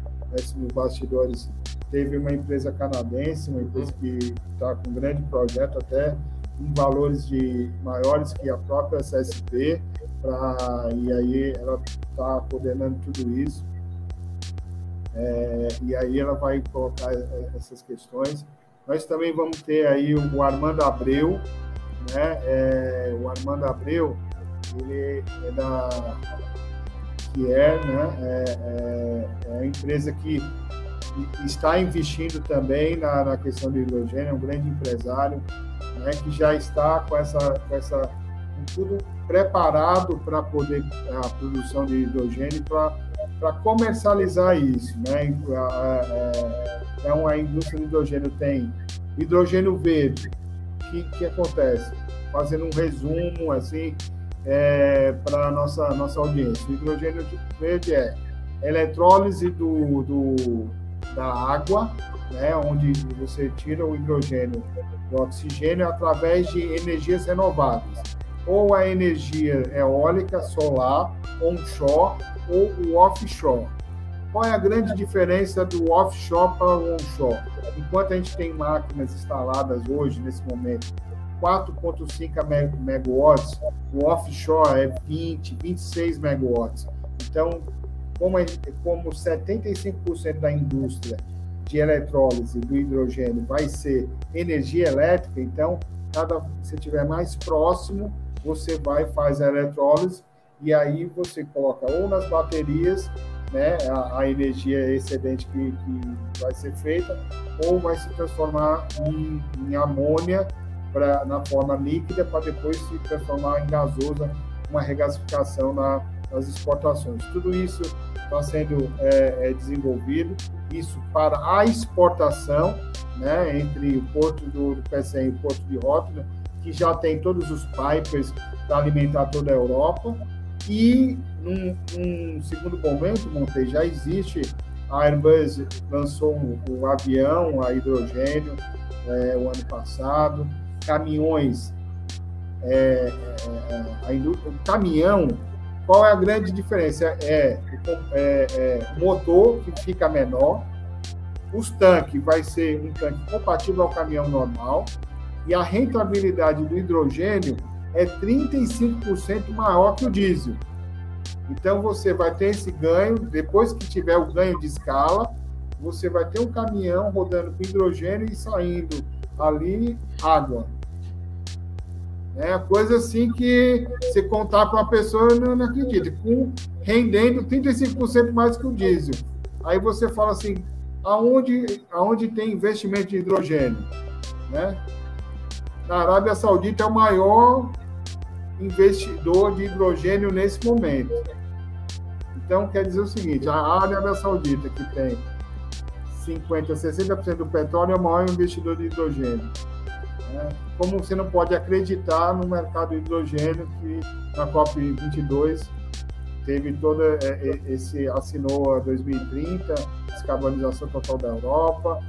nos bastidores, teve uma empresa canadense, uma empresa que está com um grande projeto, até em valores de maiores que a própria CSP, pra, e aí ela está coordenando tudo isso. É, e aí ela vai colocar essas questões. Nós também vamos ter aí o Armando Abreu, né? É, o Armando Abreu, ele é da que é, né, é, é, é a empresa que está investindo também na, na, questão do hidrogênio, é um grande empresário, né, que já está com essa, com essa com tudo preparado para poder a produção de hidrogênio para comercializar isso, né? Então a indústria do hidrogênio tem hidrogênio verde, que que acontece? Fazendo um resumo assim, é, para a nossa, nossa audiência. O hidrogênio verde é eletrólise do, do, da água, né, onde você tira o hidrogênio do oxigênio através de energias renováveis, ou a energia eólica, solar, onshore ou o offshore. Qual é a grande diferença do offshore para o onshore? Enquanto a gente tem máquinas instaladas hoje, nesse momento, 4,5 megawatts, o offshore é 20, 26 megawatts. Então, como, como 75% da indústria de eletrólise do hidrogênio vai ser energia elétrica, então, cada você tiver mais próximo, você vai faz a eletrólise e aí você coloca ou nas baterias, né, a, a energia excedente que, que, vai ser feita, ou vai se transformar em, em amônia pra, na forma líquida para depois se transformar em gasosa, uma regasificação na, nas exportações. Tudo isso está sendo é, é, desenvolvido, isso para a exportação, né, entre o porto do, do PCM e o porto de Rotterdam, que já tem todos os pipers para alimentar toda a Europa, e num, num segundo momento, Montei, já existe A Airbus lançou um, um avião a hidrogênio é, o ano passado. Caminhões, é, é, é o caminhão, qual é a grande diferença? É, é, é o motor que fica menor, os tanques vai ser um tanque compatível ao caminhão normal e a rentabilidade do hidrogênio é 35% maior que o diesel. Então você vai ter esse ganho, depois que tiver o ganho de escala, você vai ter um caminhão rodando com hidrogênio e saindo ali água. É coisa assim que você contar para uma pessoa não, não acredita, com rendendo 35% mais que o diesel. Aí você fala assim, aonde, aonde tem investimento de hidrogênio? Né? Na Arábia Saudita é o maior investidor de hidrogênio nesse momento. Então, quer dizer o seguinte: a Arábia Saudita, que tem 50%, 60% do petróleo, é o maior investidor de hidrogênio. Né? Como você não pode acreditar no mercado de hidrogênio, que na COP22 teve toda é, é, esse assinou a 2030, descarbonização total da Europa,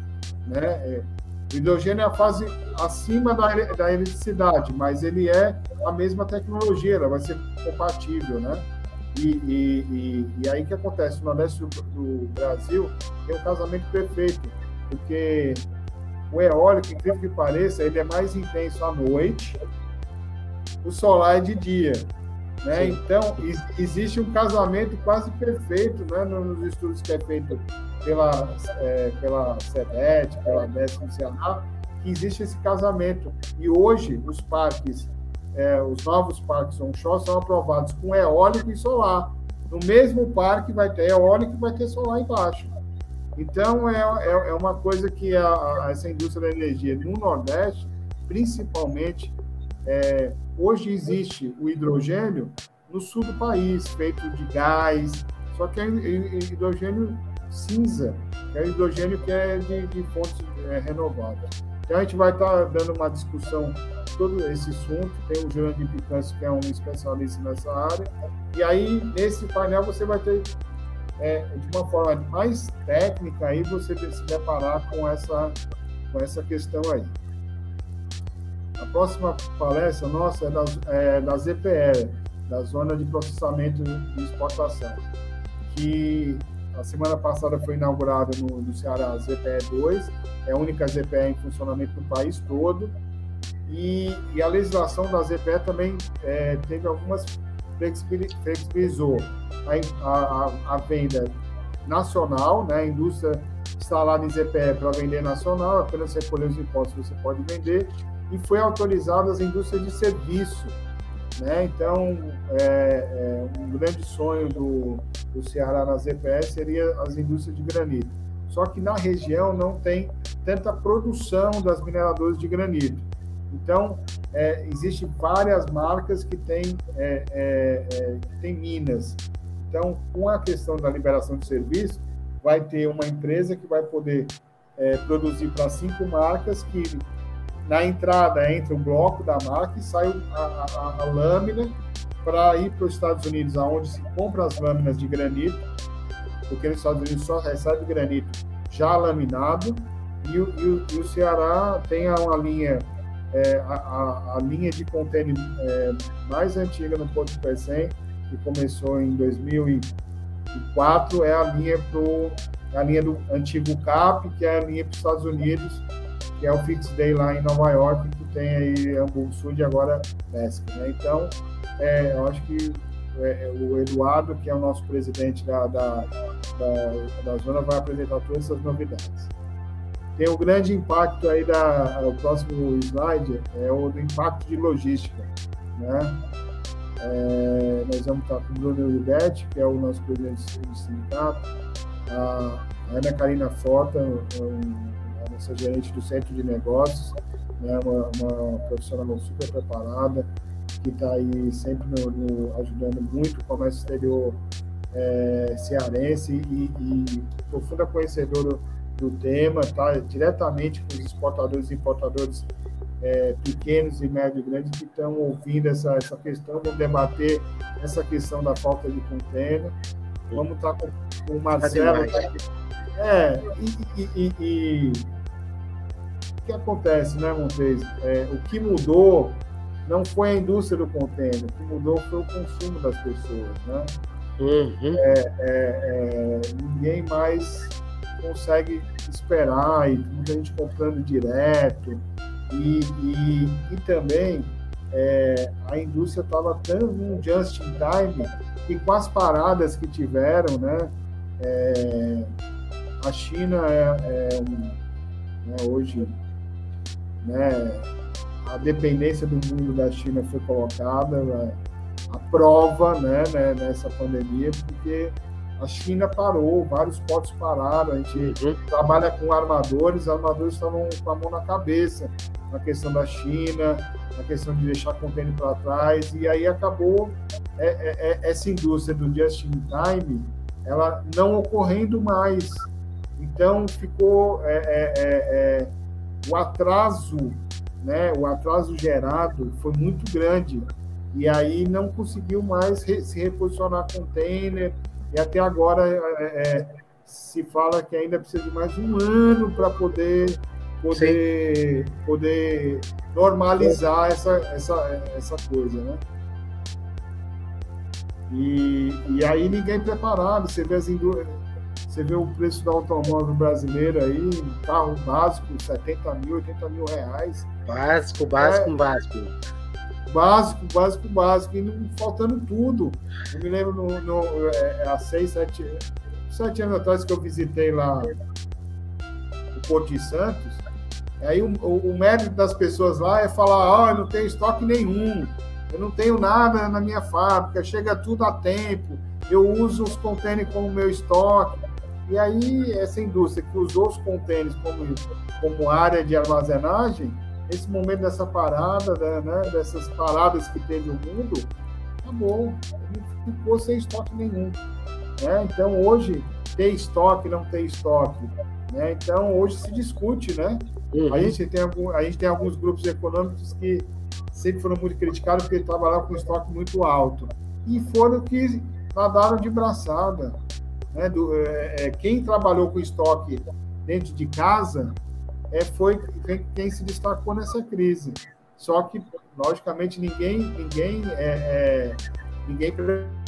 né? É, o hidrogênio é a fase acima da, da eletricidade, mas ele é a mesma tecnologia, ela vai ser compatível, né? E, e, e, e aí que acontece? No Nordeste do, do, Brasil tem um casamento perfeito, porque o eólico, incrível que pareça, ele é mais intenso à noite, o solar é de dia. Né? Então, existe um casamento quase perfeito né, nos estudos que é feito pela, é, pela CEDET, pela DESC no Ceará, que existe esse casamento. E hoje, os parques, é, os novos parques onshore são aprovados com eólico e solar. No mesmo parque vai ter eólico e vai ter solar embaixo. Então, é, é, é uma coisa que a, a, essa indústria da energia no Nordeste, principalmente, é, hoje existe o hidrogênio no sul do país, feito de gás, só que é hidrogênio cinza, é hidrogênio que é de, de fontes é, renováveis. Então a gente vai estar dando uma discussão todo esse assunto. Tem o Jurandir Picância, que é um especialista nessa área. E aí, nesse painel, você vai ter, é, de uma forma mais técnica, aí você se deparar com essa, com essa questão aí. A próxima palestra nossa é da, é da ZPE, da Zona de Processamento e Exportação, que a semana passada foi inaugurada no, no Ceará a ZPE 2, é a única ZPE em funcionamento no país todo, e, e a legislação da ZPE também é, teve algumas flexibilizou a, a, a, venda nacional, né? a indústria instalada em ZPE para vender nacional, apenas recolher os impostos você pode vender, e foi autorizada as indústrias de serviço. Né? Então, é, é, um grande sonho do, do Ceará na ZPS seria as indústrias de granito. Só que na região não tem tanta produção das mineradoras de granito. Então, é, existem várias marcas que têm, é, é, é, que têm minas. Então, com a questão da liberação de serviço, vai ter uma empresa que vai poder é, produzir para cinco marcas que na entrada entra o bloco da marca e sai a, a, a lâmina para ir para os Estados Unidos, aonde se compra as lâminas de granito, porque nos Estados Unidos só recebe granito já laminado, e e e o Ceará tem uma linha, é, a, a, linha de container é, mais antiga no Porto do Pecém, que começou em 2004, é a linha pro, a linha do antigo CAP, que é a linha para os Estados Unidos, que é o Fix Day lá em Nova York, que tem aí Hamburgo Sul e agora Mesk. Né? Então, é, eu acho que é, é, o Eduardo, que é o nosso presidente da, da, da, da zona, vai apresentar todas essas novidades. Tem um grande impacto aí da o próximo slide é o do impacto de logística, né? É, nós vamos estar com o Bruno Olivetti, que é o nosso presidente do sindicato, a Ana Karina Fota, um, nossa gerente do Centro de Negócios, né, uma, uma profissional super preparada, que está aí sempre no, no, ajudando muito o comércio exterior é, cearense e, e profunda conhecedora do, tema, tá diretamente com os exportadores e importadores é, pequenos e médio grandes que estão ouvindo essa, essa questão, vão debater essa questão da falta de container. Vamos estar com, com o Marcelo. É, e, e, e, e, o que acontece, né, Montes? É, o que mudou não foi a indústria do contêiner, o que mudou foi o consumo das pessoas, né? Uhum. É, é, é, ninguém mais consegue esperar, e muita gente comprando direto, e, e, e também é, a indústria estava tão just in time e com as paradas que tiveram, né? É, a China é, é um, né, hoje, né? A dependência do mundo da China foi colocada né, a prova, né, né, nessa pandemia, porque a China parou, vários portos pararam, a gente uhum. trabalha com armadores, armadores estavam com a mão na cabeça na questão da China, na questão de deixar contêiner para trás, e aí acabou é, é, é, essa indústria do just in time, ela não ocorrendo mais. Então ficou é, é, é, o atraso, né, o atraso gerado foi muito grande e aí não conseguiu mais se reposicionar container e até agora se fala que ainda precisa de mais um ano para poder poder, poder normalizar essa, essa, essa coisa, né? E, e aí ninguém preparado, você vê as indú... você vê o preço do automóvel brasileiro aí, carro básico, 70 mil, 80 mil reais. Básico, básico, é, básico. Básico, básico, básico, e faltando tudo. Eu me lembro no, no, é, há seis, sete, sete anos atrás que eu visitei lá o Porto de Santos, Aí o, o, o mérito das pessoas lá é falar: ó, oh, eu não tenho estoque nenhum, eu não tenho nada na minha fábrica, chega tudo a tempo, eu uso os contêineres como meu estoque. E aí, essa indústria que usou os contêineres como, como área de armazenagem, nesse momento dessa parada, né, né dessas paradas que teve o mundo, acabou, não ficou sem estoque nenhum. Né? Então, hoje, ter estoque, não ter estoque. Né? Então, hoje se discute, né? Uhum. A, gente tem algum, a gente tem alguns grupos econômicos que sempre foram muito criticados porque trabalhavam com estoque muito alto. E foram que nadaram de braçada. Né? Do, é, é, quem trabalhou com estoque dentro de casa é, foi quem, quem, se destacou nessa crise. Só que, logicamente, ninguém ninguém é, é ninguém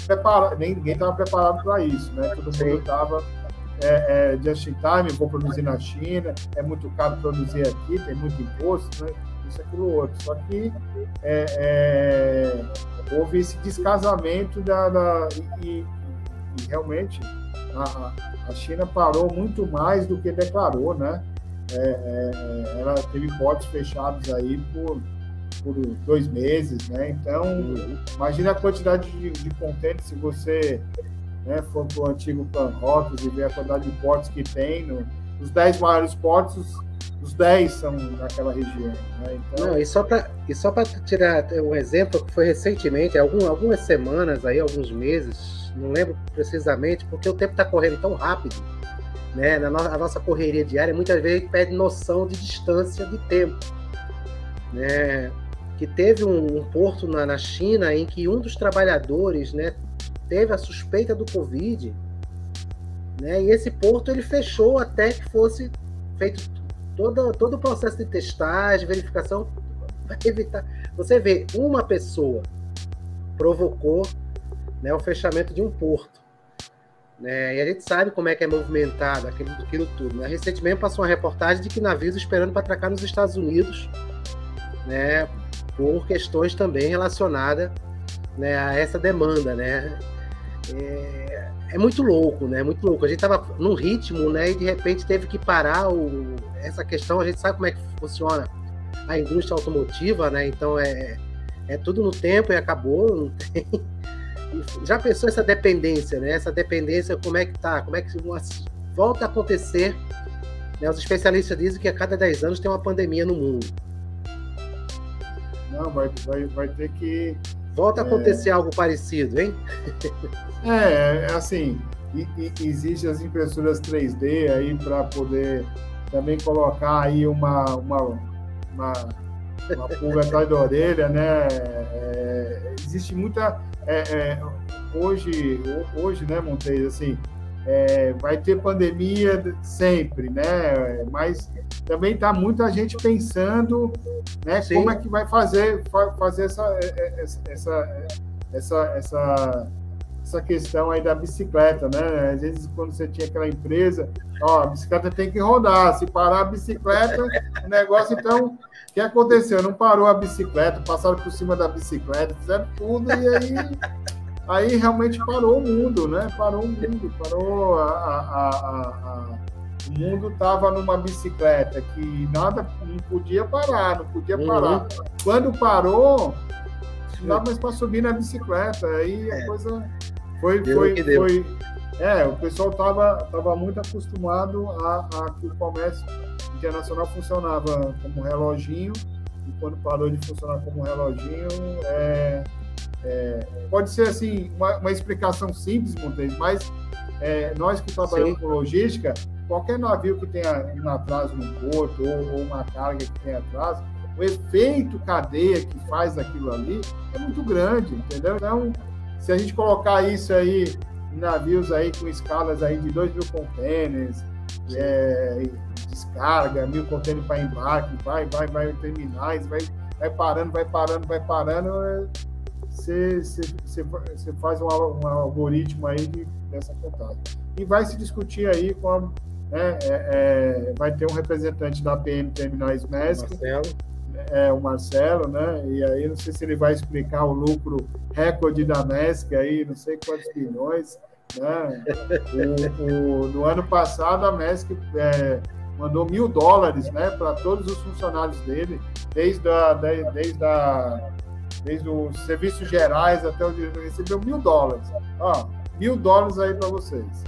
prepara, nem ninguém estava preparado para isso, né? Todo mundo estava é, é just in time, vou produzir na China, é muito caro produzir aqui, tem muito imposto, né? isso, aquilo, outro. Só que é, é, houve esse descasamento da, da e, e, realmente a, a, China parou muito mais do que declarou, né? É, é, ela teve portos fechados aí por, por dois meses, né? Então, uhum. imagina a quantidade de, de contêineres se você né, for para o antigo Panrocos e ver a quantidade de portos que tem, no, os 10 maiores portos, os 10 são daquela região. Né? Então... Não, e só para tirar um exemplo, que foi recentemente, algum, algumas semanas, aí, alguns meses, não lembro precisamente, porque o tempo está correndo tão rápido, né? Na no, a nossa correria diária muitas vezes pede noção de distância de tempo. Né? Que teve um, um porto na, na China em que um dos trabalhadores né, teve a suspeita do Covid, né? E esse porto ele fechou até que fosse feito todo, todo o processo de testagem, verificação, para evitar. Você vê, uma pessoa provocou né, o fechamento de um porto. Né? E a gente sabe como é que é movimentado aquilo, aquilo tudo. Né? Recentemente passou uma reportagem de que navios esperando para atracar nos Estados Unidos, né, por questões também relacionadas né, a essa demanda, né? é, é, muito louco, né? Muito louco. A gente tava num ritmo, né? E de repente teve que parar o, essa questão. A gente sabe como é que funciona a indústria automotiva, né? Então é, é tudo no tempo e acabou. Não tem. Já pensou essa dependência, né? Essa dependência, como é que tá? Como é que volta a acontecer? Né? Os especialistas dizem que a cada 10 anos tem uma pandemia no mundo. Não, vai, vai, vai ter que Volta a acontecer é... algo parecido, hein? é, é assim, e, e, existe as impressoras 3D aí para poder também colocar aí uma, uma, uma, uma pulga atrás da orelha, né? É, existe muita. É, é, hoje, hoje, né, Montes, assim, é, vai ter pandemia sempre, né? Mas também está muita gente pensando, né? Sim. Como é que vai fazer, fazer essa, é, é, essa, essa, essa, essa questão aí da bicicleta, né? Às vezes quando você tinha aquela empresa, ó, a bicicleta tem que rodar. Se parar a bicicleta, o negócio então o que aconteceu? Não parou a bicicleta, passaram por cima da bicicleta, fizeram tudo e aí aí realmente parou o mundo, né? Parou o mundo, parou a, a, a, a o mundo estava numa bicicleta que nada não podia parar, não podia uhum. parar. Quando parou, não dá mais para subir na bicicleta. Aí é. a coisa foi foi foi é, o pessoal estava tava muito acostumado a, a que o comércio internacional funcionava como reloginho e quando parou de funcionar como reloginho é, é, pode ser assim uma, uma explicação simples, Montes, mas é, nós que trabalhamos Sim. com logística, qualquer navio que tenha um atraso no porto ou, ou, uma carga que tenha atraso, o efeito cadeia que faz aquilo ali é muito grande, entendeu? Então, se a gente colocar isso aí em navios aí com escalas aí de 2 mil containers, é, descarga, mil containers para embarque, vai, vai, vai, terminais, vai, vai parando, vai parando, vai parando, é, você, você, você faz um, um, algoritmo aí de, dessa contagem. E vai se discutir aí com a, né, é, é, vai ter um representante da PM Terminais México, Marcelo. É, o Marcelo, né? E aí não sei se ele vai explicar o lucro recorde da MESC aí, não sei quantos bilhões, né? O, o, no ano passado a MESC é, mandou mil dólares, né, para todos os funcionários dele, desde a, desde a desde os serviços gerais até o diretor, recebeu mil dólares. Ó, mil dólares aí para vocês.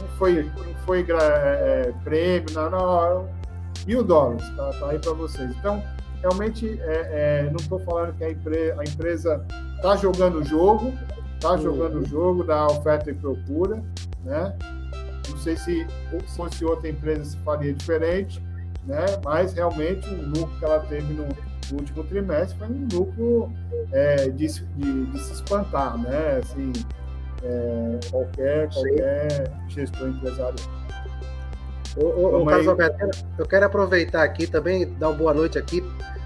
Não foi, não foi é, é, prêmio, não, não, mil dólares, tá, tá aí para vocês. Então, realmente, é, é, não estou falando que a, empre a empresa está jogando o jogo, está jogando o jogo da oferta e procura, né? Não sei se fosse outra empresa se faria diferente, né? Mas realmente o lucro que ela teve no, no último trimestre foi um lucro é, de, de, de, se espantar, né? Assim, é, qualquer, qualquer gestor empresarial. Ô, ô, ô Carlos Alberto, eu quero aproveitar aqui também, dar uma boa noite aqui.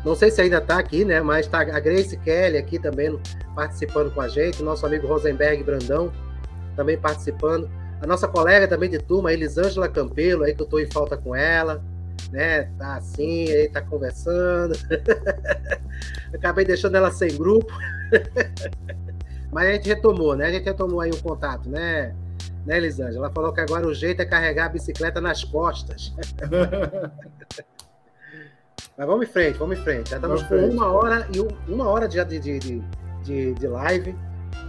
Não sei se ainda está aqui, né? Mas está a Grace Kelly aqui também participando com a gente, nosso amigo Rosenberg Brandão também participando. A nossa colega também de turma, Elisângela Campelo, aí que eu estou em falta com ela né? Tá assim, aí tá conversando. Acabei deixando ela sem grupo. Mas a gente retomou, né? A gente retomou aí o contato, né? Né, Elisângela? Ela falou que agora o jeito é carregar a bicicleta nas costas. Mas vamos em frente, vamos em frente. Já estamos com uma hora e uma hora de, de, de, de, de live.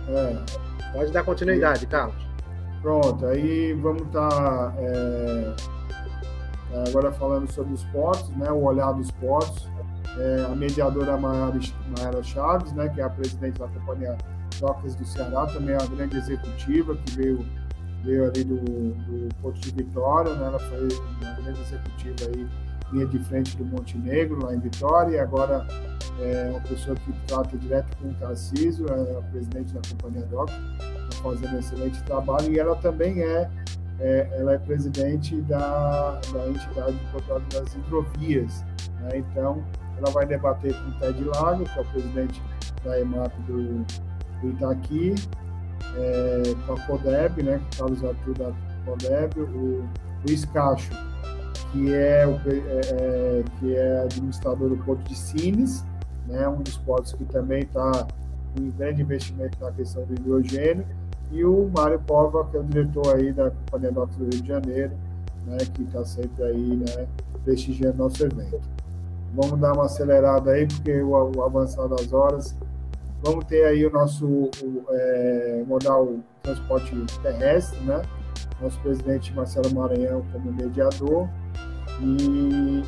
É. Pode dar continuidade, Carlos. Pronto, aí vamos estar. Tá, é é, agora falando sobre os portos, né, o olhar dos portos, é, a mediadora Mayara Chaves, né, que é a presidente da companhia Docas do Ceará, também é uma grande executiva que veio, veio ali do, do Porto de Vitória, né, ela foi uma grande executiva aí, linha de frente do Montenegro, lá em Vitória, e agora é uma pessoa que trata direto com o Tarcísio, é a presidente da companhia Docas, está fazendo um excelente trabalho, e ela também é é, ela é presidente da, da entidade de controle das hidrovias. Né? Então, ela vai debater com o Ted Lago, que é o presidente da EMAP do, do Itaqui, é, com a CODEB, né, Carlos Arthur da CODEB, o Luiz Cacho, que é, o, é, é, que é administrador do Porto de Sines, né, um dos portos que também está com um grande investimento na questão do hidrogênio, e o Mário Pova, que é o diretor aí da Companhia Norte do Rio de Janeiro, né, que está sempre aí, né, prestigiando nosso evento. Vamos dar uma acelerada aí, porque o, o avançar das horas. Vamos ter aí o nosso o, é, modal transporte terrestre, né? Nosso presidente Marcelo Maranhão como mediador. E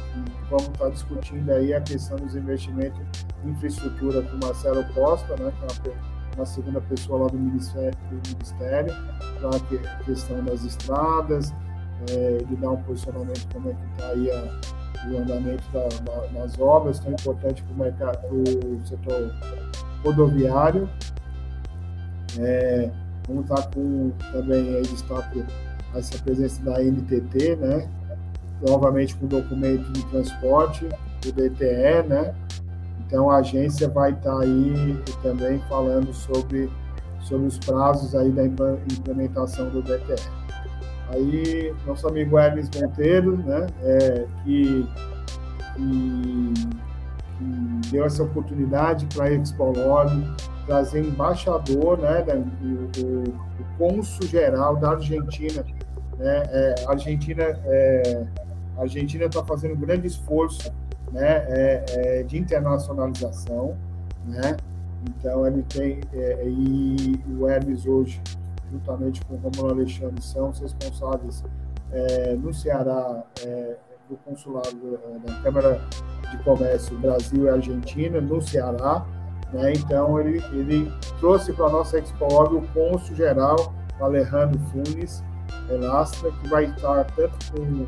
vamos estar discutindo aí a questão dos investimentos em infraestrutura com Marcelo Costa, né? Que é uma segunda pessoa lá do Ministério, do ministério para a questão das estradas, é, de dar um posicionamento como é que está aí a, o andamento da, da, das obras, tão importante para o mercado, para o setor rodoviário. É, vamos estar com também aí destaque essa presença da NTT, né? Novamente com documento de transporte, o DTE, né? Então a agência vai estar aí também falando sobre, sobre os prazos aí da implementação do DTE. Aí nosso amigo Hermes Monteiro, né? É, que, que, que deu essa oportunidade para a Expo Lobby, trazer embaixador, né, o, o, o cônsul geral da Argentina. Né, é, Argentina é, a Argentina está fazendo um grande esforço né, é, é, de internacionalização, né? Então ele tem é, e o Hermes hoje, juntamente com o Romulo Alexandre, são os responsáveis é, no Ceará é, do consulado da Câmara de Comércio Brasil e Argentina no Ceará né? Então, ele, ele trouxe para a nossa Expo o cônsul geral, Alejandro Funes Elastra, que vai estar tanto com,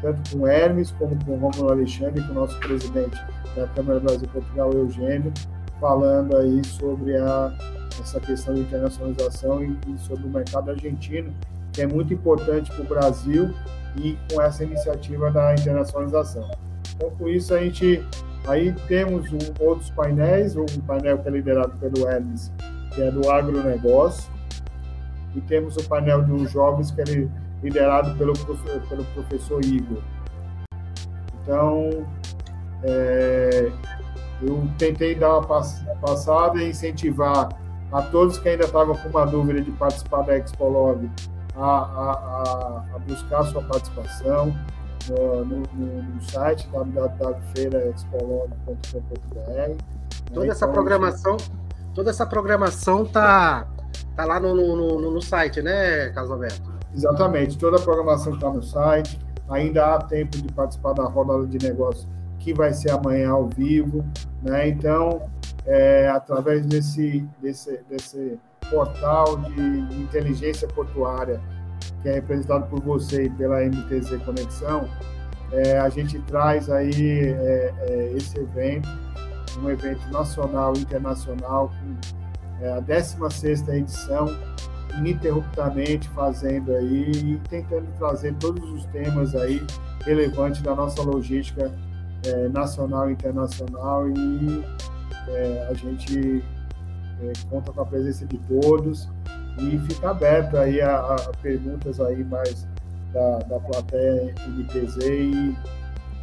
tanto com Hermes, como com o Romulo Alexandre, com o nosso presidente da Câmara Brasil Portugal, Eugênio, falando aí sobre a, essa questão de internacionalização e, e sobre o mercado argentino, que é muito importante para o Brasil e com essa iniciativa da internacionalização. Então, com isso, a gente Aí temos um, outros painéis, um painel que é liderado pelo Hermes, que é do agronegócio, e temos o painel dos jovens, que é liderado pelo, pelo professor Igor. Então, é, eu tentei dar uma passada e incentivar a todos que ainda estavam com uma dúvida de participar da Expolog a, a, a, buscar sua participação no, no, no site www.feiraexpolog.com.br. Toda né? essa então, programação, toda essa programação tá, tá lá no, no, no, no site, né, Carlos Alberto? Exatamente, toda a programação está no site. Ainda há tempo de participar da rodada de negócios que vai ser amanhã ao vivo, né? Então, é, através desse, desse, desse portal de, inteligência portuária que é representado por você e pela MTZ Conexão, é, a gente traz aí é, é, esse evento, um evento nacional e internacional, com é, a 16ª edição, ininterruptamente fazendo aí e tentando trazer todos os temas aí relevantes da nossa logística é, nacional e internacional e é, a gente é, conta com a presença de todos e fica aberto aí a, a perguntas aí mais da, da plateia MTZ e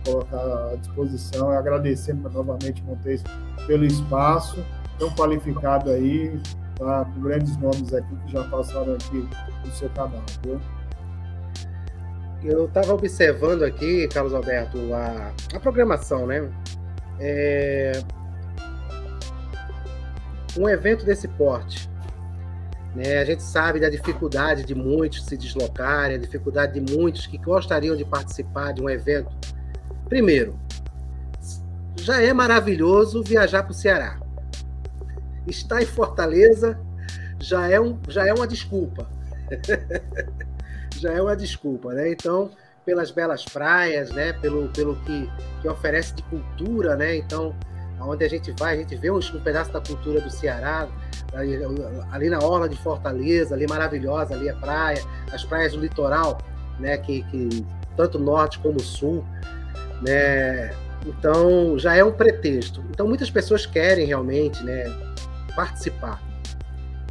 colocar à disposição. Agradecer novamente, Montes, pelo espaço tão qualificado aí, tá? com grandes nomes aqui que já passaram aqui no seu canal, viu? Eu estava observando aqui, Carlos Alberto, a, a programação, né? É... Um evento desse porte, né? A gente sabe da dificuldade de muitos se deslocarem, a dificuldade de muitos que gostariam de participar de um evento. Primeiro, já é maravilhoso viajar para o Ceará. Estar em Fortaleza já é, um, já é uma desculpa. já é uma desculpa, né? Então, pelas belas praias, né? Pelo, pelo que, que oferece de cultura, né? Então, aonde a gente vai, a gente vê um, um pedaço da cultura do Ceará, ali, ali, na orla de Fortaleza, ali maravilhosa, ali a praia, as praias do litoral, né, que, que tanto norte como sul, né, então já é um pretexto. Então muitas pessoas querem realmente, né, participar,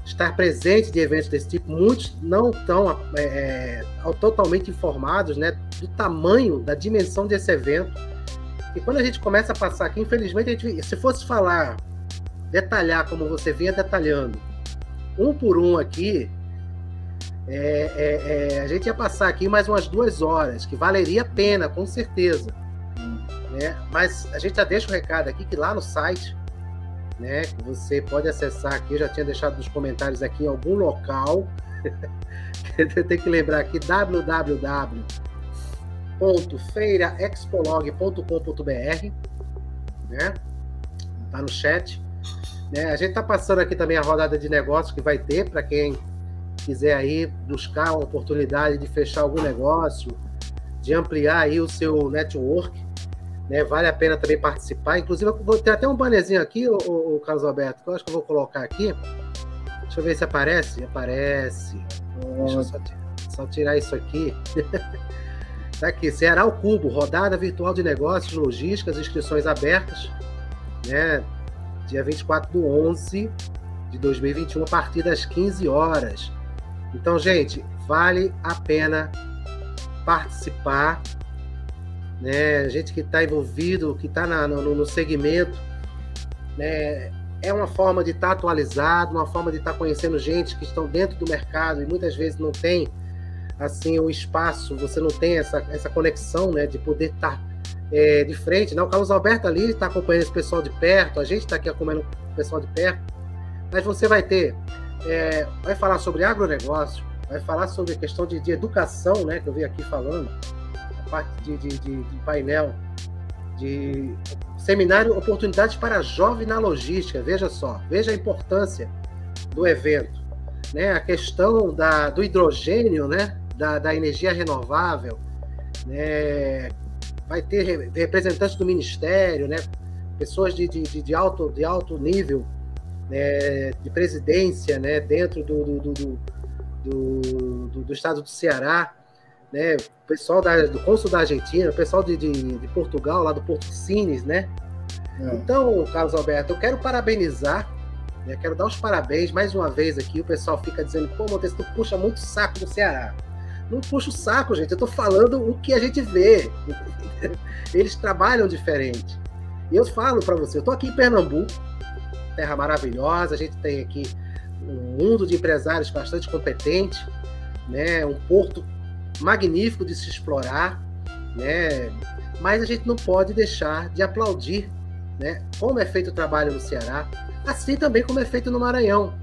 estar presente de eventos desse tipo. Muitos não estão é, é, totalmente informados, né, do tamanho, da dimensão desse evento. E quando a gente começa a passar aqui, infelizmente, gente, se fosse falar detalhar como você vinha detalhando, um por um aqui, é, é, é, a gente ia passar aqui mais umas duas horas, que valeria a pena, com certeza. Né? Mas a gente já deixa o recado aqui que lá no site, né, você pode acessar aqui, eu já tinha deixado nos comentários aqui em algum local. Tem que lembrar aqui www.feiraexpolog.com.br, né? Tá no chat. Né? A gente está passando aqui também a rodada de negócios que vai ter para quem quiser aí buscar uma oportunidade de fechar algum negócio, de ampliar aí o seu network. Né? Vale a pena também participar. Inclusive, vou ter até um bannerzinho aqui, o, o Carlos Alberto, que eu acho que eu vou colocar aqui. Deixa Deixa eu ver se aparece. Aparece. Deixa eu só, só tirar isso aqui. tá aqui, Ceará o Cubo, rodada virtual de negócios, logísticas, inscrições abertas, né? Dia 24 do 11 de 2021, a partir das 15 horas. Então, gente, vale a pena participar. Né? Gente que está envolvido, que está no, no segmento, né? é uma forma de estar tá atualizado, uma forma de estar tá conhecendo gente que estão dentro do mercado e muitas vezes não tem assim o espaço, você não tem essa, essa conexão, né, de poder estar tá, é, de frente. Né? O Carlos Alberto ali está acompanhando esse pessoal de perto, a gente está aqui acompanhando o pessoal de perto, mas você vai ter, é, vai falar sobre agronegócio, vai falar sobre a questão de, de, educação, né, que eu vi aqui falando, a parte de, de, de painel de seminário Oportunidades para Jovem na Logística. Veja só, veja a importância do evento. Né? A questão da, do hidrogênio, né? da, da energia renovável. Né? Vai ter representantes do Ministério, né? pessoas de, de, de, alto, de alto nível né? de presidência né? dentro do, do, do, do, do estado do Ceará né? O pessoal da, do Consul da Argentina, o pessoal de, de, de Portugal, lá do Porto Cines, né? É. Então, Carlos Alberto, eu quero parabenizar, né? quero dar os parabéns mais uma vez aqui. O pessoal fica dizendo, pô, Montes, tu puxa muito saco do Ceará. Não puxa o saco, gente. Eu tô falando o que a gente vê. Eles trabalham diferente. E eu falo para você, eu tô aqui em Pernambuco, terra maravilhosa, a gente tem aqui um mundo de empresários bastante competente, né? Um porto magnífico de se explorar, né? Mas a gente não pode deixar de aplaudir, né? Como é feito o trabalho no Ceará, assim também como é feito no Maranhão,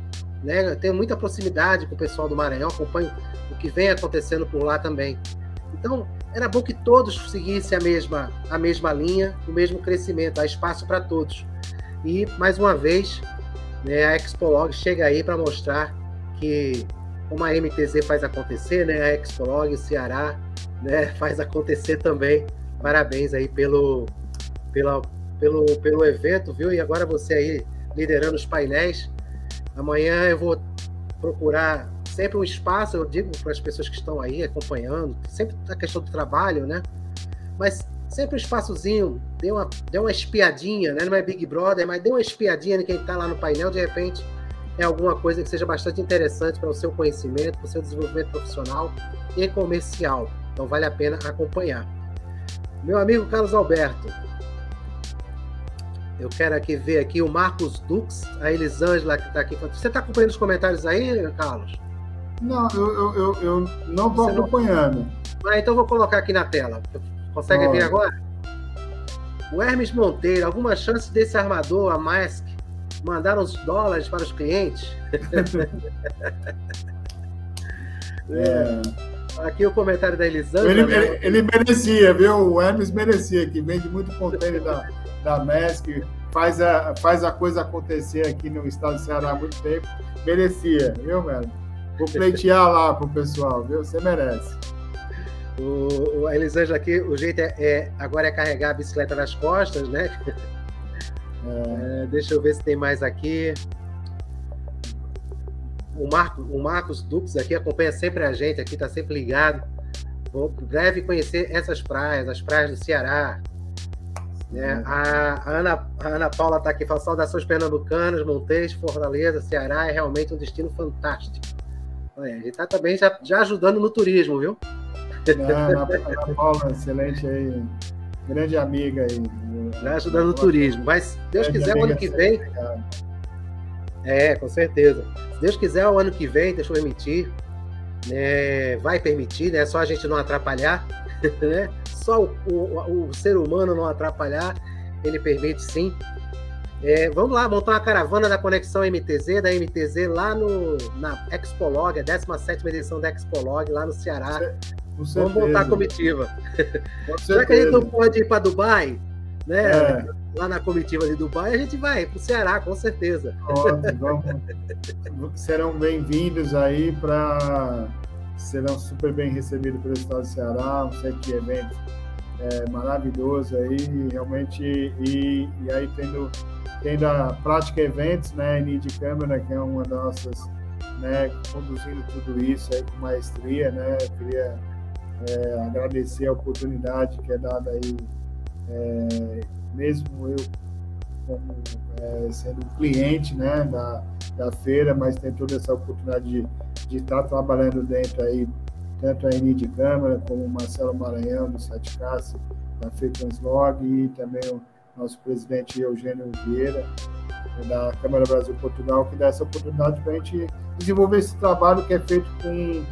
né? Eu tenho muita proximidade com o pessoal do Maranhão, acompanho o que vem acontecendo por lá também. Então, era bom que todos seguissem a mesma, a mesma linha, o mesmo crescimento, há espaço para todos. E, mais uma vez, né, a Expolog chega aí para mostrar que como a MTZ faz acontecer, né? A Expolog, Ceará, né? Faz acontecer também. Parabéns aí pelo, pela, pelo, pelo evento, viu? E agora você aí liderando os painéis. Amanhã eu vou procurar sempre um espaço, eu digo para as pessoas que estão aí acompanhando, sempre a questão do trabalho, né? Mas sempre um espaçozinho, dê uma, dê uma espiadinha, né? Não é Big Brother, mas dê uma espiadinha em quem está lá no painel, de repente é alguma coisa que seja bastante interessante para o seu conhecimento, para o seu desenvolvimento profissional e comercial. Então vale a pena acompanhar. Meu amigo Carlos Alberto, eu quero aqui ver aqui o Marcos Dux, a Elisângela que está aqui. Você está acompanhando os comentários aí, Carlos? Não, eu, eu, eu não estou acompanhando. Não... Ah, então vou colocar aqui na tela. Consegue ver agora? O Hermes Monteiro, alguma chance desse armador, a Mask, mandar os dólares para os clientes. é. Aqui o comentário da Elisandra. Ele, né? ele, merecia, viu? O Hermes merecia, que vende muito container da, da MESC, faz a, faz a coisa acontecer aqui no estado do Ceará há muito tempo. Merecia, viu, velho? Vou pleitear lá pro pessoal, viu? Você merece. O, o a Elisângela aqui, o jeito é, é, agora é carregar a bicicleta nas costas, né? É, deixa eu ver se tem mais aqui. O, Marco, o Marcos Dux aqui acompanha sempre a gente, aqui está sempre ligado. Vou breve conhecer essas praias, as praias do Ceará. Né? A, a, Ana, a Ana Paula está aqui falando saudações pernambucanas, Montes, Fortaleza, Ceará é realmente um destino fantástico. Olha, a gente está também já, já ajudando no turismo, viu? Ana, Ana Paula, excelente aí grande amiga aí. Ajudando no turismo. Mas, se Deus quiser, o ano que vem. É, com certeza. Se Deus quiser, o ano que vem, deixa eu permitir, né, vai permitir, né? Só a gente não atrapalhar, né? Só o, o, o ser humano não atrapalhar, ele permite sim. É, vamos lá, montar uma caravana da Conexão MTZ, da MTZ lá no, na Expolog, a 17 edição da Expolog, lá no Ceará. Vamos montar a comitiva. Já que a gente não pode ir para Dubai, né? É. Lá na comitiva de Dubai, a gente vai para o Ceará, com certeza. Ótimo, serão bem-vindos aí para. Serão super bem recebidos pelo Estado do Ceará, um sei que evento é, maravilhoso aí, realmente. E, e aí, tendo, tendo a Prática Eventos, né? de Câmara, que é uma das nossas né, conduzindo tudo isso aí com maestria, né? Eu queria é, agradecer a oportunidade que é dada aí, é, mesmo eu como é, sendo cliente, né, da, da feira, mas tem toda essa oportunidade de, de estar trabalhando dentro aí, tanto a Eni de Câmara, como o Marcelo Maranhão, do Satcast, da FETranslog, e também o nosso presidente Eugênio Vieira, da Câmara Brasil Portugal, que dá essa oportunidade para a gente desenvolver esse trabalho que é feito com.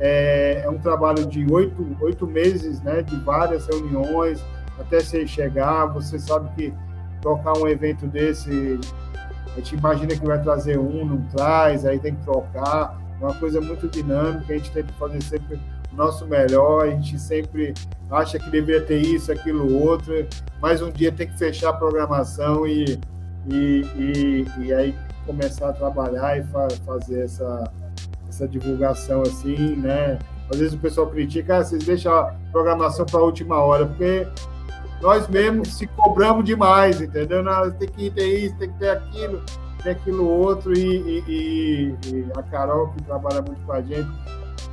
É, é um trabalho de oito, oito meses, né, de várias reuniões, até você chegar. Você sabe que tocar um evento desse, a gente imagina que vai trazer um, não traz, aí tem que trocar. É uma coisa muito dinâmica, a gente tenta fazer sempre o nosso melhor, a gente sempre acha que deveria ter isso, aquilo, outro, mas um dia tem que fechar a programação e e, e, e aí começar a trabalhar e fa fazer essa, essa divulgação assim, né? Às vezes o pessoal critica, ah, vocês deixam a programação para a última hora, porque nós mesmos se cobramos demais, entendeu? Nós tem que ter isso, tem que ter aquilo, ter aquilo outro, e, e, e, a Carol, que trabalha muito com a gente,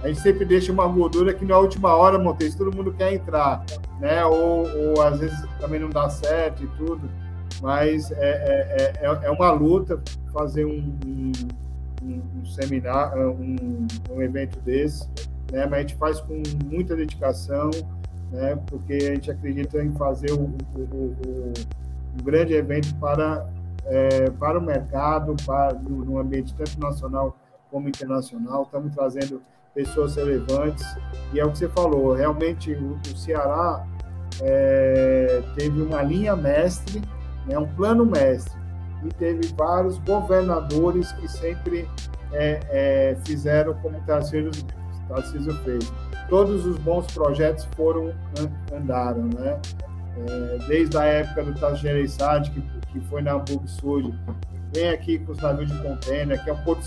a gente sempre deixa uma gordura que na última hora, Montes, todo mundo quer entrar, né? Ou, ou às vezes também não dá certo e tudo mas é, é, é, é uma luta fazer um, um, um seminário, um, um evento desse, né? mas a gente faz com muita dedicação, né? porque a gente acredita em fazer o, o, o, um grande evento para, é, para o mercado, para no ambiente tanto nacional como internacional. Estamos trazendo pessoas relevantes e é o que você falou, realmente o, o Ceará é, teve uma linha mestre né, um plano mestre. E teve vários governadores que sempre é, é, fizeram como Tarcísio, Tarcísio fez. Todos os bons projetos foram andaram, né? É, desde a época do Tasso Gereissati, que, que foi na Hamburg Sud, vem aqui com os navios de contêiner, aqui é um porto,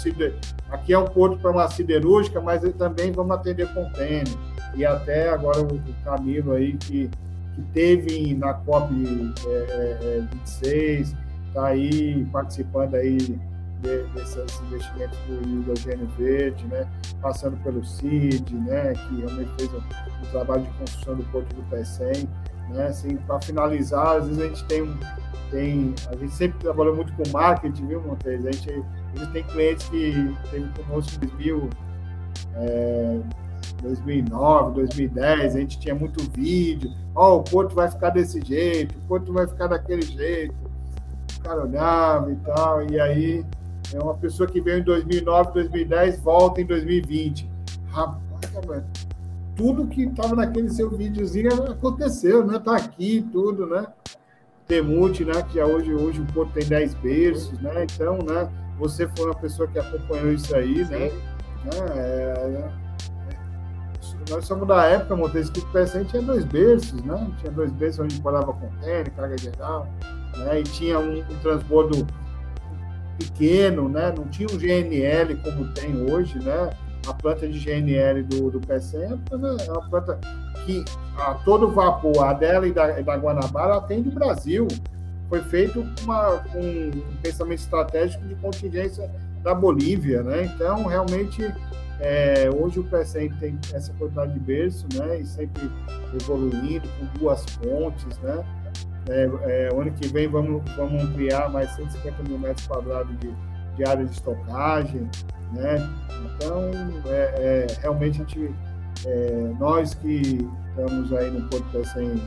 aqui é um porto para uma siderúrgica, mas também vamos atender contêiner. E até agora o, o Camilo aí, que que teve na COP é, 26, está é, é, aí participando aí de, desses investimentos do hidrogênio verde, né? passando pelo CID, né? que realmente fez um trabalho de construção do Porto do Pecém. Né? Assim, Para finalizar, às vezes a gente tem. Tem, a gente sempre trabalhou muito com marketing, viu, Montes? A gente, a gente tem clientes que teve conosco em 2000, é, 2009, 2010, a gente tinha muito vídeo. Ó, oh, o Porto vai ficar desse jeito, o Porto vai ficar daquele jeito. O cara olhava e tal, e aí é uma pessoa que veio em 2009, 2010, volta em 2020. Rapaz, tudo que estava naquele seu videozinho aconteceu, né? Tá aqui tudo, né? Temute, né? Que já hoje, hoje o Porto tem 10 berços, né? Então, né? Você foi uma pessoa que acompanhou isso aí, né? É, nós somos da época, Montes, que o PSN tinha dois berços, né? Tinha dois berços onde morava contêiner, carga geral, né? E tinha um, um transbordo pequeno, né? Não tinha um GNL como tem hoje, né? A planta de GNL do, do PSN é uma planta que a todo vapor, a dela e da, da Guanabara, tem do Brasil. Foi feito com, um pensamento estratégico de contingência da Bolívia, né? Então, realmente, é, hoje o PSN tem essa quantidade de berço, né? E sempre evoluindo com duas pontes, né? É, é, ano que vem vamos, vamos ampliar mais 150 mil metros quadrados de, de área de estocagem, né? Então, é, é realmente a gente, é, nós que estamos aí no Porto PSN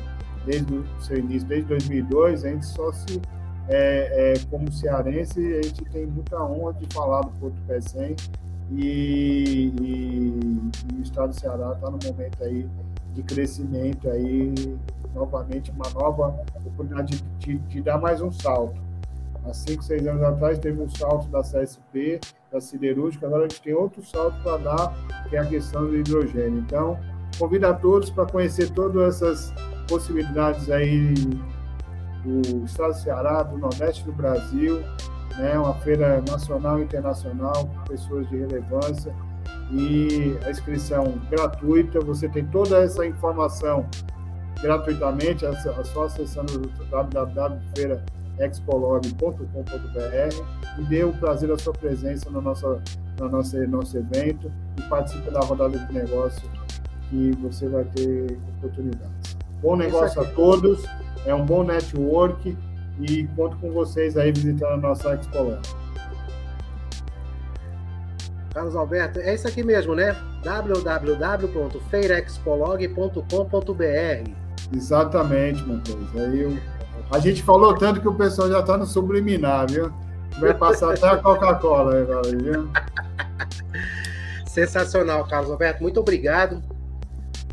desde o seu início, desde 2002, a gente só se, é, como cearense, a gente tem muita honra de falar do Porto PSN e, e, e o estado do Ceará está no momento aí de crescimento aí, novamente uma nova oportunidade de, de, de, dar mais um salto. Há cinco, seis anos atrás teve um salto da CSP, da siderúrgica, agora a gente tem outro salto para dar, que é a questão do hidrogênio. Então, convido a todos para conhecer todas essas possibilidades aí do estado do Ceará, do Nordeste do Brasil, né, uma feira nacional e internacional com pessoas de relevância e a inscrição gratuita. Você tem toda essa informação gratuitamente, é só acessando www.feiraexpolog.com.br e dê o prazer da sua presença na nossa no nosso, nosso evento e participe da rodada de negócio que você vai ter oportunidades. Bom negócio a todos, é um bom network e conto com vocês aí visitando a nossa Expo Carlos Alberto, é isso aqui mesmo, né? www.feirexpolog.com.br Exatamente, Matheus. Aí eu... a gente falou tanto que o pessoal já está no subliminar, viu? Vai passar até a Coca-Cola agora, viu? Sensacional, Carlos Alberto. Muito obrigado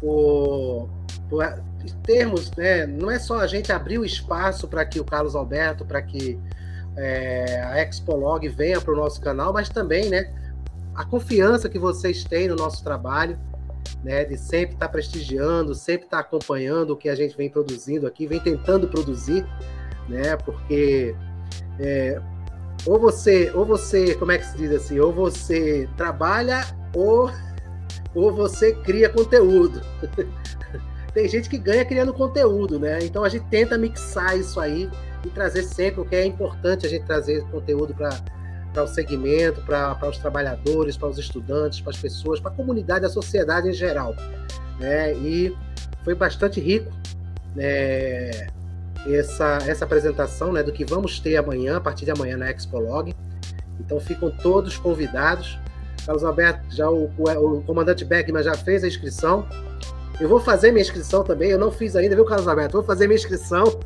por, por termos, né? Não é só a gente abrir o espaço para que o Carlos Alberto, para que é, a Expolog venha para o nosso canal, mas também, né? A confiança que vocês têm no nosso trabalho, né? De sempre estar tá prestigiando, sempre estar tá acompanhando o que a gente vem produzindo aqui, vem tentando produzir, né? Porque é, ou você, ou você, como é que se diz assim, ou você trabalha ou, ou você cria conteúdo. Tem gente que ganha criando conteúdo, né? Então a gente tenta mixar isso aí e trazer sempre o que é importante a gente trazer conteúdo para o segmento, para os trabalhadores, para os estudantes, para as pessoas, para a comunidade, a sociedade em geral. Né? E foi bastante rico né? essa, essa apresentação né, do que vamos ter amanhã, a partir de amanhã na Expolog. Então ficam todos convidados. Carlos Alberto, já o, o, o comandante Beckman já fez a inscrição. Eu vou fazer minha inscrição também, eu não fiz ainda, viu, Carlos Alberto? Vou fazer minha inscrição,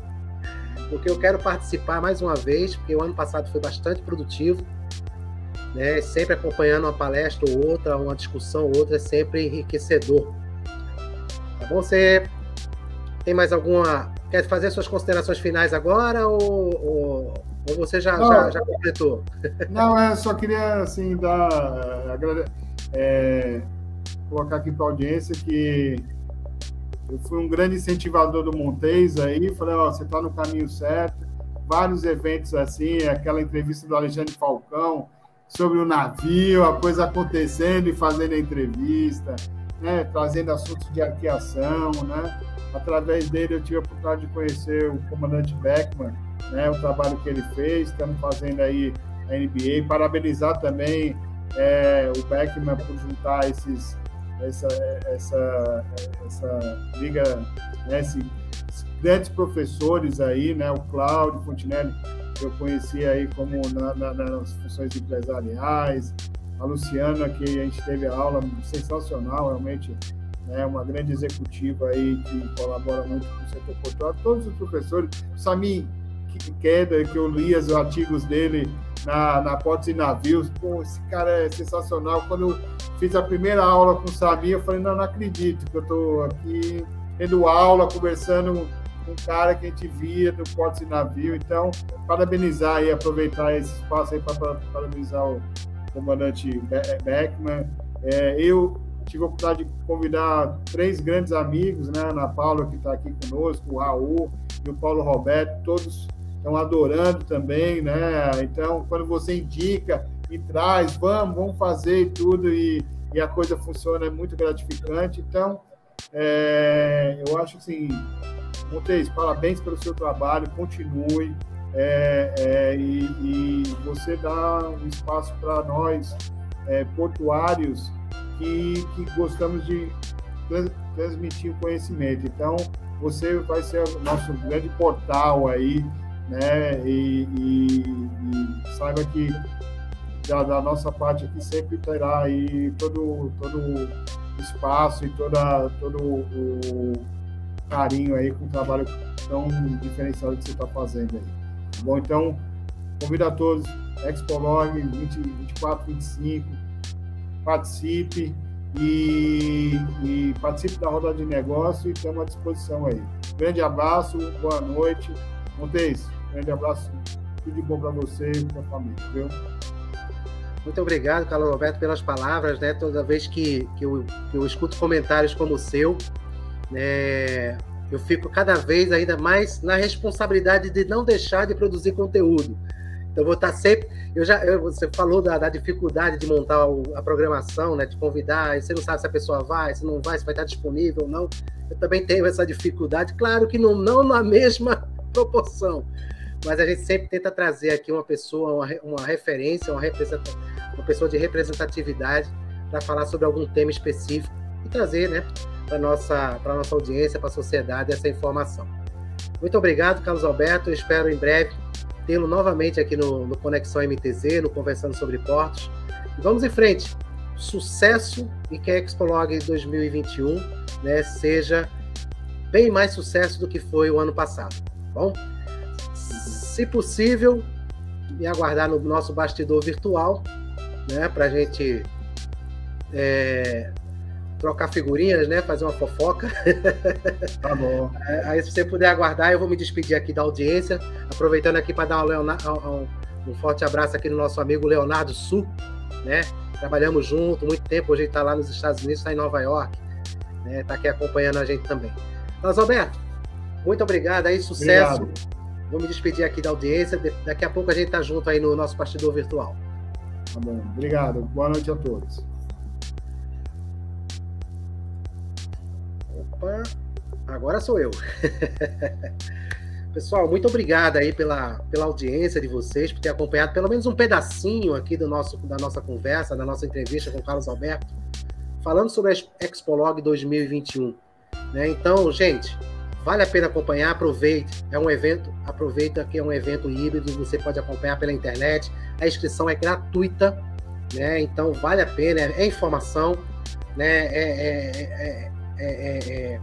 porque eu quero participar mais uma vez, porque o ano passado foi bastante produtivo. Né? Sempre acompanhando uma palestra ou outra, uma discussão ou outra, é sempre enriquecedor. Tá bom? Você tem mais alguma. Quer fazer suas considerações finais agora ou, ou, ou você já, já, já, completou? Não, eu só queria assim, dar. É, colocar aqui para a audiência que eu fui um grande incentivador do Montes aí, falei, ó, você está no caminho certo. Vários eventos assim, aquela entrevista do Alexandre Falcão sobre o navio, a coisa acontecendo e fazendo a entrevista, né, trazendo assuntos de arqueação, né? Através dele eu tive a oportunidade de conhecer o comandante Beckman, né, o trabalho que ele fez, estamos fazendo aí a NBA, parabenizar também é, o Beckman por juntar esses essa, essa, essa liga, né, grandes professores aí, né, o Cláudio Fontinelli, que eu conheci aí como na, na, nas funções empresariais, a Luciana, que a gente teve a aula sensacional, realmente é né, uma grande executiva aí que colabora muito com o setor portuário, todos os professores, Sami Queda, que eu li os artigos dele na, na Portos e Navios. Pô, esse cara é sensacional. Quando eu fiz a primeira aula com o Samir, eu falei, não, não acredito que eu estou aqui tendo aula, conversando com um cara que a gente via do Portos e Navio. Então, parabenizar e aproveitar esse espaço aí para parabenizar o comandante Beckman. É, eu tive a oportunidade de convidar três grandes amigos, né? Ana Paula, que está aqui conosco, o Raul e o Paulo Roberto, todos estão adorando também, né? Então, quando você indica e traz, vamos, vamos fazer e tudo, e, e a coisa funciona, é muito gratificante. Então, é, eu acho assim, Montes, parabéns pelo seu trabalho, continue. É, é, e, e, você dá um espaço para nós, é, portuários, que, que gostamos de trans, transmitir o conhecimento. Então, você vai ser o nosso grande portal aí né? E, e, e saiba que da, da, nossa parte aqui sempre terá aí todo todo espaço e toda todo o carinho aí com o trabalho tão diferenciado que você está fazendo aí. Tá bom, então convido a todos Expolog 20, 24, 25, participe e, e participe da roda de negócio e estamos à disposição aí. Grande abraço, boa noite. Montes, grande abraço, tudo de bom para você e para a família, viu? Muito obrigado, Carlos Roberto, pelas palavras, né? Toda vez que, que, eu, que eu escuto comentários como o seu, né, eu fico cada vez ainda mais na responsabilidade de não deixar de produzir conteúdo. Então, vou estar sempre. Eu já, eu, você falou da, da, dificuldade de montar o, a programação, né, de convidar, você não sabe se a pessoa vai, se não vai, se vai estar disponível ou não. Eu também tenho essa dificuldade, claro que não, não na mesma proporção, mas a gente sempre tenta trazer aqui uma pessoa, uma, uma referência, uma, uma pessoa de representatividade para falar sobre algum tema específico e trazer né, para a nossa, nossa audiência, para a sociedade, essa informação. Muito obrigado, Carlos Alberto. Eu espero em breve tê-lo novamente aqui no, no Conexão MTZ, no Conversando sobre Portos. E vamos em frente. Sucesso e que a Expolog 2021 né, seja bem mais sucesso do que foi o ano passado. Tá bom, se possível, me aguardar no nosso bastidor virtual, né, para a gente é, trocar figurinhas, né? Fazer uma fofoca. Tá bom. É, aí, se você puder aguardar, eu vou me despedir aqui da audiência, aproveitando aqui para dar um, um, forte abraço aqui no nosso amigo Leonardo Sul, né? Trabalhamos junto muito tempo, hoje ele está lá nos Estados Unidos, está em Nova York, né? Está aqui acompanhando a gente também. Mas, Alberto, muito obrigado aí, sucesso. Obrigado. Vou me despedir aqui da audiência. Daqui a pouco a gente está junto aí no nosso bastidor virtual. Tá bom. Obrigado. Boa noite a todos. Opa, agora sou eu. Pessoal, muito obrigado aí pela, pela audiência de vocês, por ter acompanhado pelo menos um pedacinho aqui do nosso, da nossa conversa, da nossa entrevista com o Carlos Alberto, falando sobre a Expolog 2021. Né? Então, gente, vale a pena acompanhar, aproveite. É um evento, aproveita que é um evento híbrido, você pode acompanhar pela internet. A inscrição é gratuita, né? Então vale a pena, é, é informação, né? É, é, é é, é,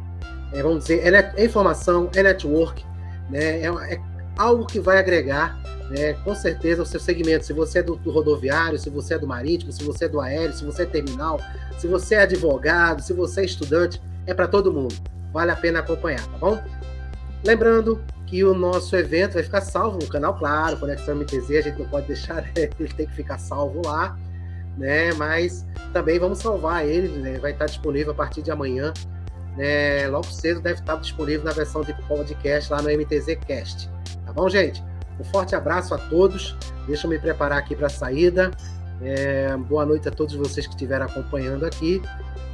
é, vamos dizer, é, é, informação, é network, né? É, é, algo que vai agregar, né, com certeza, o seu segmento. Se você é do, do, rodoviário, se você é do marítimo, se você é do aéreo, se você é terminal, se você é advogado, se você é estudante, é para todo mundo. Vale a pena acompanhar, tá bom? Lembrando que o nosso evento vai ficar salvo no canal, claro, Conexão MTZ, a gente não pode deixar ele tem que ficar salvo lá né? Mas também vamos salvar ele, né? Vai estar disponível a partir de amanhã, né? Logo cedo deve estar disponível na versão de podcast lá no MTZ Cast. Tá bom, gente? Um forte abraço a todos. Deixa eu me preparar aqui para a saída. É, boa noite a todos vocês que estiveram acompanhando aqui.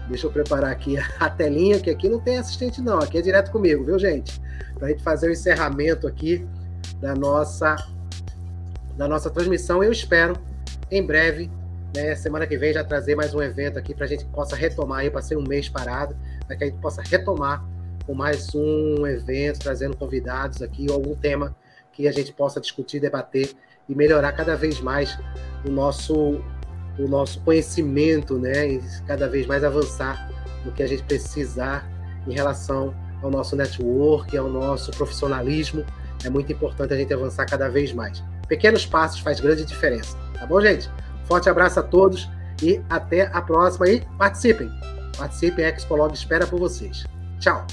Deixa eu preparar aqui a telinha, que aqui não tem assistente, não. Aqui é direto comigo, viu, gente? Para a gente fazer o encerramento aqui da nossa, da nossa transmissão. Eu espero, em breve, né, semana que vem já trazer mais um evento aqui para a gente possa retomar para ser um mês parado, para que a gente possa retomar com mais um evento, trazendo convidados aqui, ou algum tema que a gente possa discutir, debater e melhorar cada vez mais o nosso, o nosso conhecimento, né? E cada vez mais avançar no que a gente precisar em relação ao nosso network, ao nosso profissionalismo. É muito importante a gente avançar cada vez mais. Pequenos passos faz grande diferença. Tá bom, gente? Forte abraço a todos e até a próxima. E participem. Participem, a Expolog espera por vocês. Tchau.